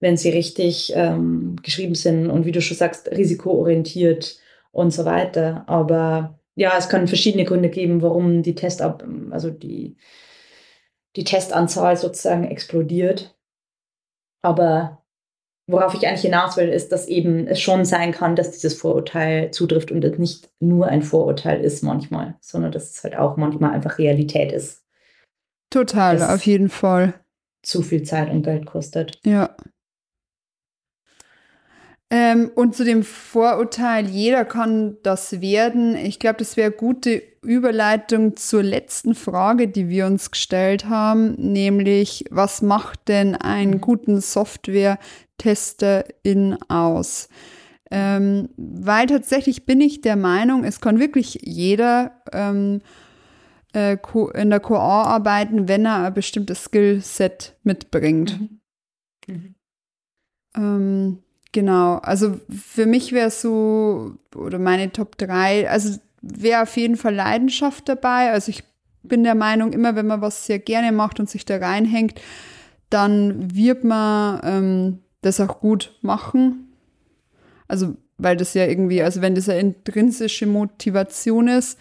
wenn sie richtig ähm, geschrieben sind und wie du schon sagst, risikoorientiert und so weiter. Aber ja, es kann verschiedene Gründe geben, warum die Testab, also die, die Testanzahl sozusagen explodiert. Aber worauf ich eigentlich hinaus will, ist, dass eben es schon sein kann, dass dieses Vorurteil zutrifft und es nicht nur ein Vorurteil ist manchmal, sondern dass es halt auch manchmal einfach Realität ist. Total, auf jeden Fall. Zu viel Zeit und Geld kostet. Ja. Ähm, und zu dem Vorurteil, jeder kann das werden. Ich glaube, das wäre eine gute Überleitung zur letzten Frage, die wir uns gestellt haben, nämlich, was macht denn einen mhm. guten Software-Tester-In aus? Ähm, weil tatsächlich bin ich der Meinung, es kann wirklich jeder ähm, äh, in der QA arbeiten, wenn er ein bestimmtes Skillset mitbringt. Mhm. Mhm. Ähm, Genau, also für mich wäre so, oder meine Top 3, also wäre auf jeden Fall Leidenschaft dabei. Also ich bin der Meinung, immer wenn man was sehr gerne macht und sich da reinhängt, dann wird man ähm, das auch gut machen. Also, weil das ja irgendwie, also wenn das eine intrinsische Motivation ist.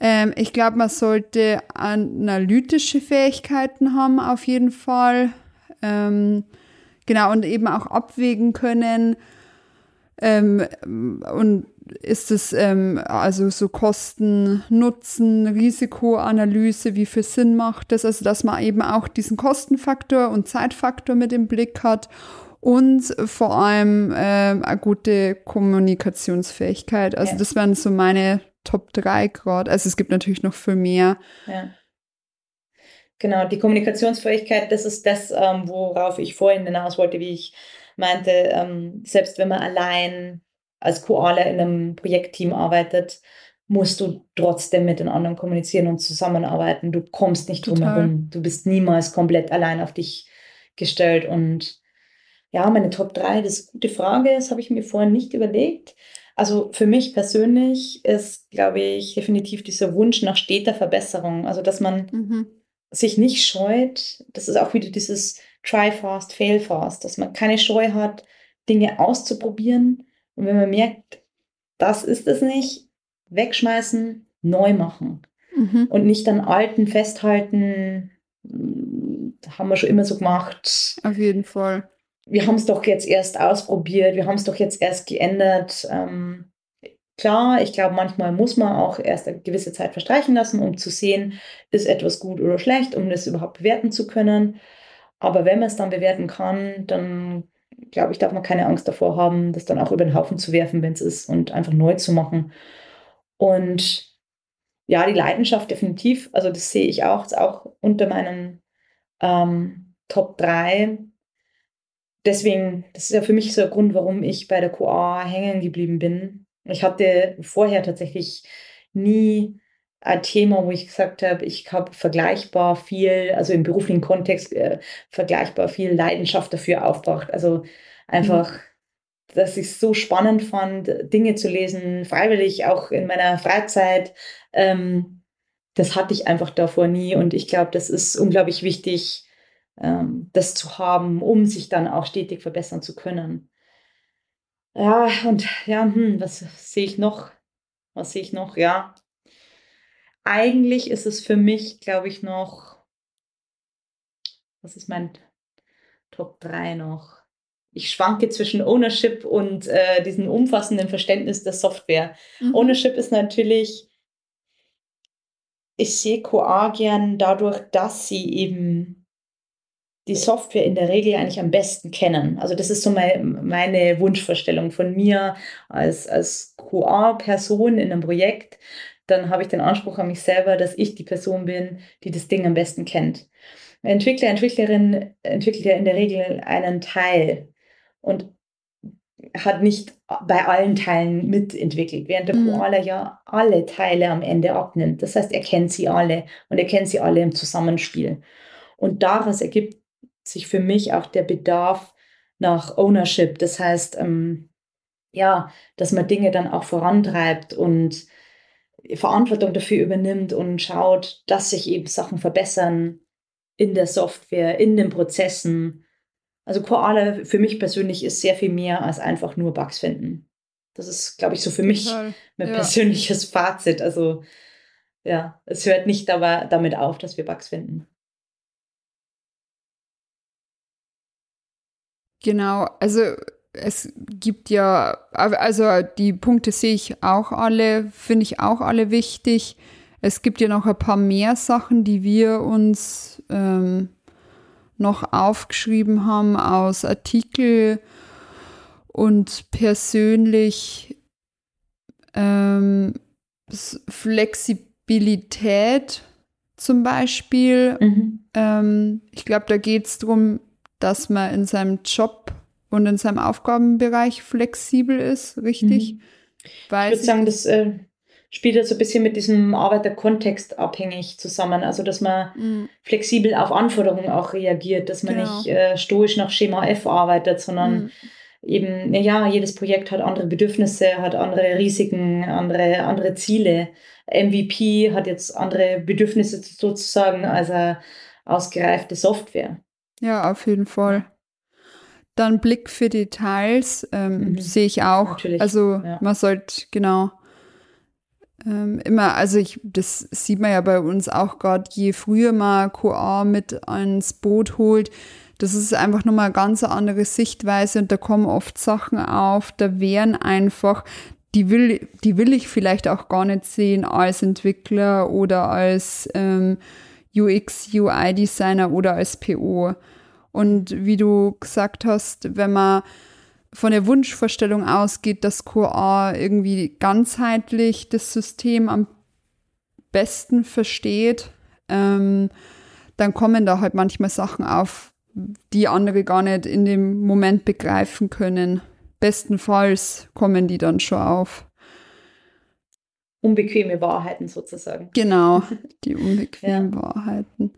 Ähm, ich glaube, man sollte analytische Fähigkeiten haben, auf jeden Fall. Ähm, Genau, und eben auch abwägen können. Ähm, und ist es ähm, also so Kosten, Nutzen, Risikoanalyse, wie viel Sinn macht das? Also, dass man eben auch diesen Kostenfaktor und Zeitfaktor mit im Blick hat und vor allem ähm, eine gute Kommunikationsfähigkeit. Also, ja. das wären so meine Top 3 gerade. Also, es gibt natürlich noch viel mehr. Ja. Genau, die Kommunikationsfähigkeit, das ist das, ähm, worauf ich vorhin hinaus wollte, wie ich meinte, ähm, selbst wenn man allein als Koala in einem Projektteam arbeitet, musst du trotzdem mit den anderen kommunizieren und zusammenarbeiten. Du kommst nicht drum herum. Du bist niemals komplett allein auf dich gestellt. Und ja, meine Top 3, das ist eine gute Frage, das habe ich mir vorhin nicht überlegt. Also für mich persönlich ist, glaube ich, definitiv dieser Wunsch nach steter Verbesserung. Also dass man mhm sich nicht scheut, das ist auch wieder dieses Try fast, fail fast, dass man keine Scheu hat, Dinge auszuprobieren. Und wenn man merkt, das ist es nicht, wegschmeißen, neu machen. Mhm. Und nicht an alten festhalten, haben wir schon immer so gemacht. Auf jeden Fall. Wir haben es doch jetzt erst ausprobiert, wir haben es doch jetzt erst geändert. Ähm, Klar, ich glaube, manchmal muss man auch erst eine gewisse Zeit verstreichen lassen, um zu sehen, ist etwas gut oder schlecht, um das überhaupt bewerten zu können. Aber wenn man es dann bewerten kann, dann glaube ich, darf man keine Angst davor haben, das dann auch über den Haufen zu werfen, wenn es ist und einfach neu zu machen. Und ja, die Leidenschaft definitiv, also das sehe ich auch, ist auch unter meinen ähm, Top 3. Deswegen, das ist ja für mich so ein Grund, warum ich bei der QA hängen geblieben bin, ich hatte vorher tatsächlich nie ein Thema, wo ich gesagt habe, ich habe vergleichbar viel, also im beruflichen Kontext äh, vergleichbar viel Leidenschaft dafür aufgebracht. Also einfach, mhm. dass ich es so spannend fand, Dinge zu lesen, freiwillig auch in meiner Freizeit. Ähm, das hatte ich einfach davor nie und ich glaube, das ist unglaublich wichtig, ähm, das zu haben, um sich dann auch stetig verbessern zu können. Ja, und ja, hm, was sehe ich noch? Was sehe ich noch? Ja. Eigentlich ist es für mich, glaube ich, noch, was ist mein Top 3 noch? Ich schwanke zwischen Ownership und äh, diesem umfassenden Verständnis der Software. Mhm. Ownership ist natürlich, ich sehe QA gern dadurch, dass sie eben die Software in der Regel eigentlich am besten kennen. Also das ist so mein, meine Wunschvorstellung von mir als, als QA-Person in einem Projekt. Dann habe ich den Anspruch an mich selber, dass ich die Person bin, die das Ding am besten kennt. Entwickler, Entwicklerin entwickelt ja in der Regel einen Teil und hat nicht bei allen Teilen mitentwickelt, während der mhm. Koala ja alle Teile am Ende abnimmt. Das heißt, er kennt sie alle und er kennt sie alle im Zusammenspiel. Und daraus ergibt sich für mich auch der Bedarf nach Ownership. Das heißt, ähm, ja, dass man Dinge dann auch vorantreibt und Verantwortung dafür übernimmt und schaut, dass sich eben Sachen verbessern in der Software, in den Prozessen. Also Koala für mich persönlich ist sehr viel mehr als einfach nur Bugs finden. Das ist, glaube ich, so für mich Total. mein ja. persönliches Fazit. Also ja, es hört nicht aber damit auf, dass wir Bugs finden. Genau, also es gibt ja, also die Punkte sehe ich auch alle, finde ich auch alle wichtig. Es gibt ja noch ein paar mehr Sachen, die wir uns ähm, noch aufgeschrieben haben aus Artikel und persönlich ähm, Flexibilität zum Beispiel. Mhm. Ähm, ich glaube, da geht es darum, dass man in seinem Job und in seinem Aufgabenbereich flexibel ist, richtig? Mhm. ich würde sagen, das äh, spielt ja so ein bisschen mit diesem Arbeiterkontext abhängig zusammen. Also, dass man mhm. flexibel auf Anforderungen auch reagiert, dass man genau. nicht äh, stoisch nach Schema F arbeitet, sondern mhm. eben, ja, jedes Projekt hat andere Bedürfnisse, hat andere Risiken, andere, andere Ziele. MVP hat jetzt andere Bedürfnisse sozusagen als eine ausgereifte Software. Ja, auf jeden Fall. Dann Blick für Details ähm, mhm. sehe ich auch. Natürlich, also ja. man sollte genau ähm, immer, also ich, das sieht man ja bei uns auch gerade, je früher man QA mit ans Boot holt, das ist einfach nochmal eine ganz andere Sichtweise und da kommen oft Sachen auf, da wären einfach, die will, die will ich vielleicht auch gar nicht sehen als Entwickler oder als ähm, UX, UI-Designer oder als PO. Und wie du gesagt hast, wenn man von der Wunschvorstellung ausgeht, dass QA irgendwie ganzheitlich das System am besten versteht, ähm, dann kommen da halt manchmal Sachen auf, die andere gar nicht in dem Moment begreifen können. Bestenfalls kommen die dann schon auf. Unbequeme Wahrheiten sozusagen. Genau, die unbequemen ja. Wahrheiten.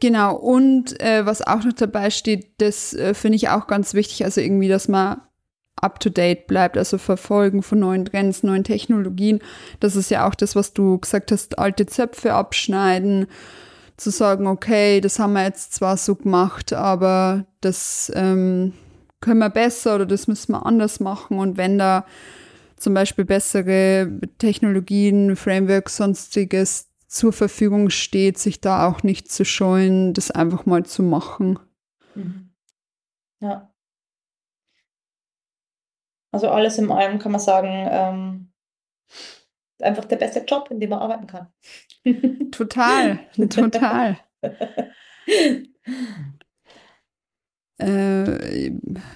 Genau, und äh, was auch noch dabei steht, das äh, finde ich auch ganz wichtig, also irgendwie, dass man up-to-date bleibt, also verfolgen von neuen Trends, neuen Technologien. Das ist ja auch das, was du gesagt hast, alte Zöpfe abschneiden, zu sagen, okay, das haben wir jetzt zwar so gemacht, aber das ähm, können wir besser oder das müssen wir anders machen. Und wenn da zum Beispiel bessere Technologien, Frameworks, sonstiges zur Verfügung steht, sich da auch nicht zu scheuen, das einfach mal zu machen. Mhm. Ja. Also alles in allem kann man sagen, ähm, einfach der beste Job, in dem man arbeiten kann. Total, total. Äh,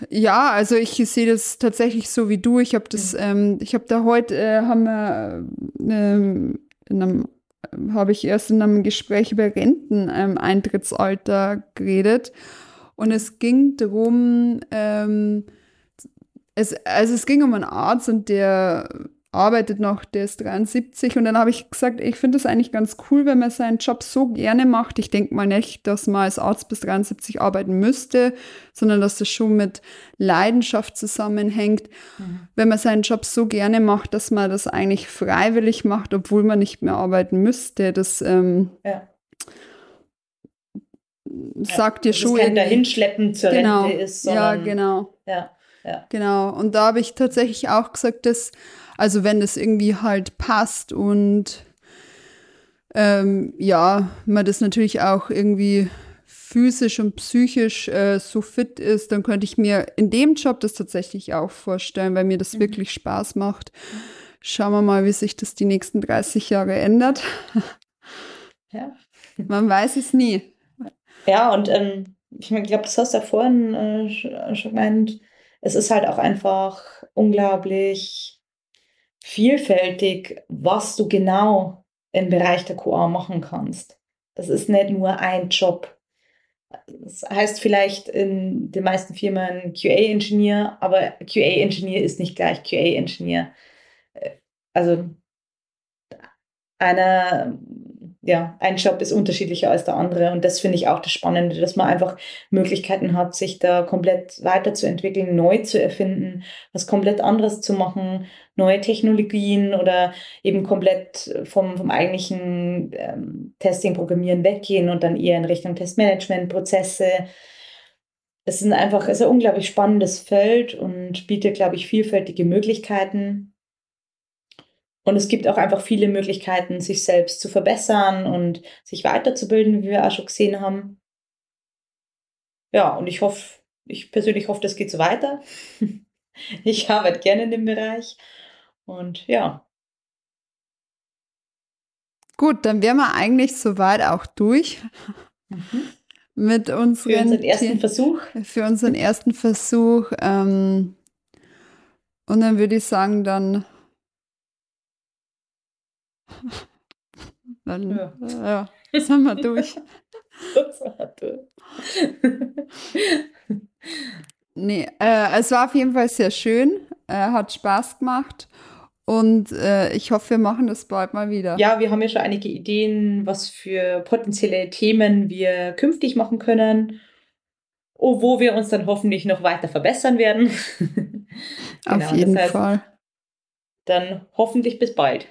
ja, also ich sehe das tatsächlich so wie du. Ich habe das, mhm. ähm, ich habe da heute, äh, haben wir äh, habe ich erst in einem Gespräch über Renteneintrittsalter ähm, geredet. Und es ging darum, ähm, es, also es ging um einen Arzt und der arbeitet noch, der ist 73 und dann habe ich gesagt, ich finde es eigentlich ganz cool, wenn man seinen Job so gerne macht. Ich denke mal nicht, dass man als Arzt bis 73 arbeiten müsste, sondern dass das schon mit Leidenschaft zusammenhängt. Mhm. Wenn man seinen Job so gerne macht, dass man das eigentlich freiwillig macht, obwohl man nicht mehr arbeiten müsste, das ähm, ja. sagt dir schon. Das kein Dahinschleppen zur genau, Rente ist. Sondern, ja, genau. Ja, ja. Genau. Und da habe ich tatsächlich auch gesagt, dass also wenn das irgendwie halt passt und ähm, ja, man das natürlich auch irgendwie physisch und psychisch äh, so fit ist, dann könnte ich mir in dem Job das tatsächlich auch vorstellen, weil mir das mhm. wirklich Spaß macht. Schauen wir mal, wie sich das die nächsten 30 Jahre ändert. Ja. Man weiß es nie. Ja, und ähm, ich glaube, das hast du ja vorhin äh, schon gemeint, es ist halt auch einfach unglaublich vielfältig, was du genau im Bereich der QA machen kannst. Das ist nicht nur ein Job. Das heißt vielleicht in den meisten Firmen QA-Engineer, aber QA-Engineer ist nicht gleich QA-Engineer. Äh, also einer ja, ein Job ist unterschiedlicher als der andere. Und das finde ich auch das Spannende, dass man einfach Möglichkeiten hat, sich da komplett weiterzuentwickeln, neu zu erfinden, was komplett anderes zu machen, neue Technologien oder eben komplett vom, vom eigentlichen ähm, Testing, Programmieren weggehen und dann eher in Richtung Testmanagement, Prozesse. Es ist einfach es ist ein unglaublich spannendes Feld und bietet, glaube ich, vielfältige Möglichkeiten. Und es gibt auch einfach viele Möglichkeiten, sich selbst zu verbessern und sich weiterzubilden, wie wir auch schon gesehen haben. ja, und ich hoffe, ich persönlich hoffe, das geht so weiter. ich arbeite gerne in dem Bereich. Und ja. Gut, dann wären wir eigentlich soweit auch durch. Mhm. Mit unseren für unseren ersten Versuch. Für unseren ersten Versuch. Ähm, und dann würde ich sagen, dann. dann ja. ja, sind wir durch. das nee, äh, es war auf jeden Fall sehr schön. Äh, hat Spaß gemacht. Und äh, ich hoffe, wir machen das bald mal wieder. Ja, wir haben ja schon einige Ideen, was für potenzielle Themen wir künftig machen können. Wo wir uns dann hoffentlich noch weiter verbessern werden. genau, Auf jeden Fall. Dann hoffentlich bis bald.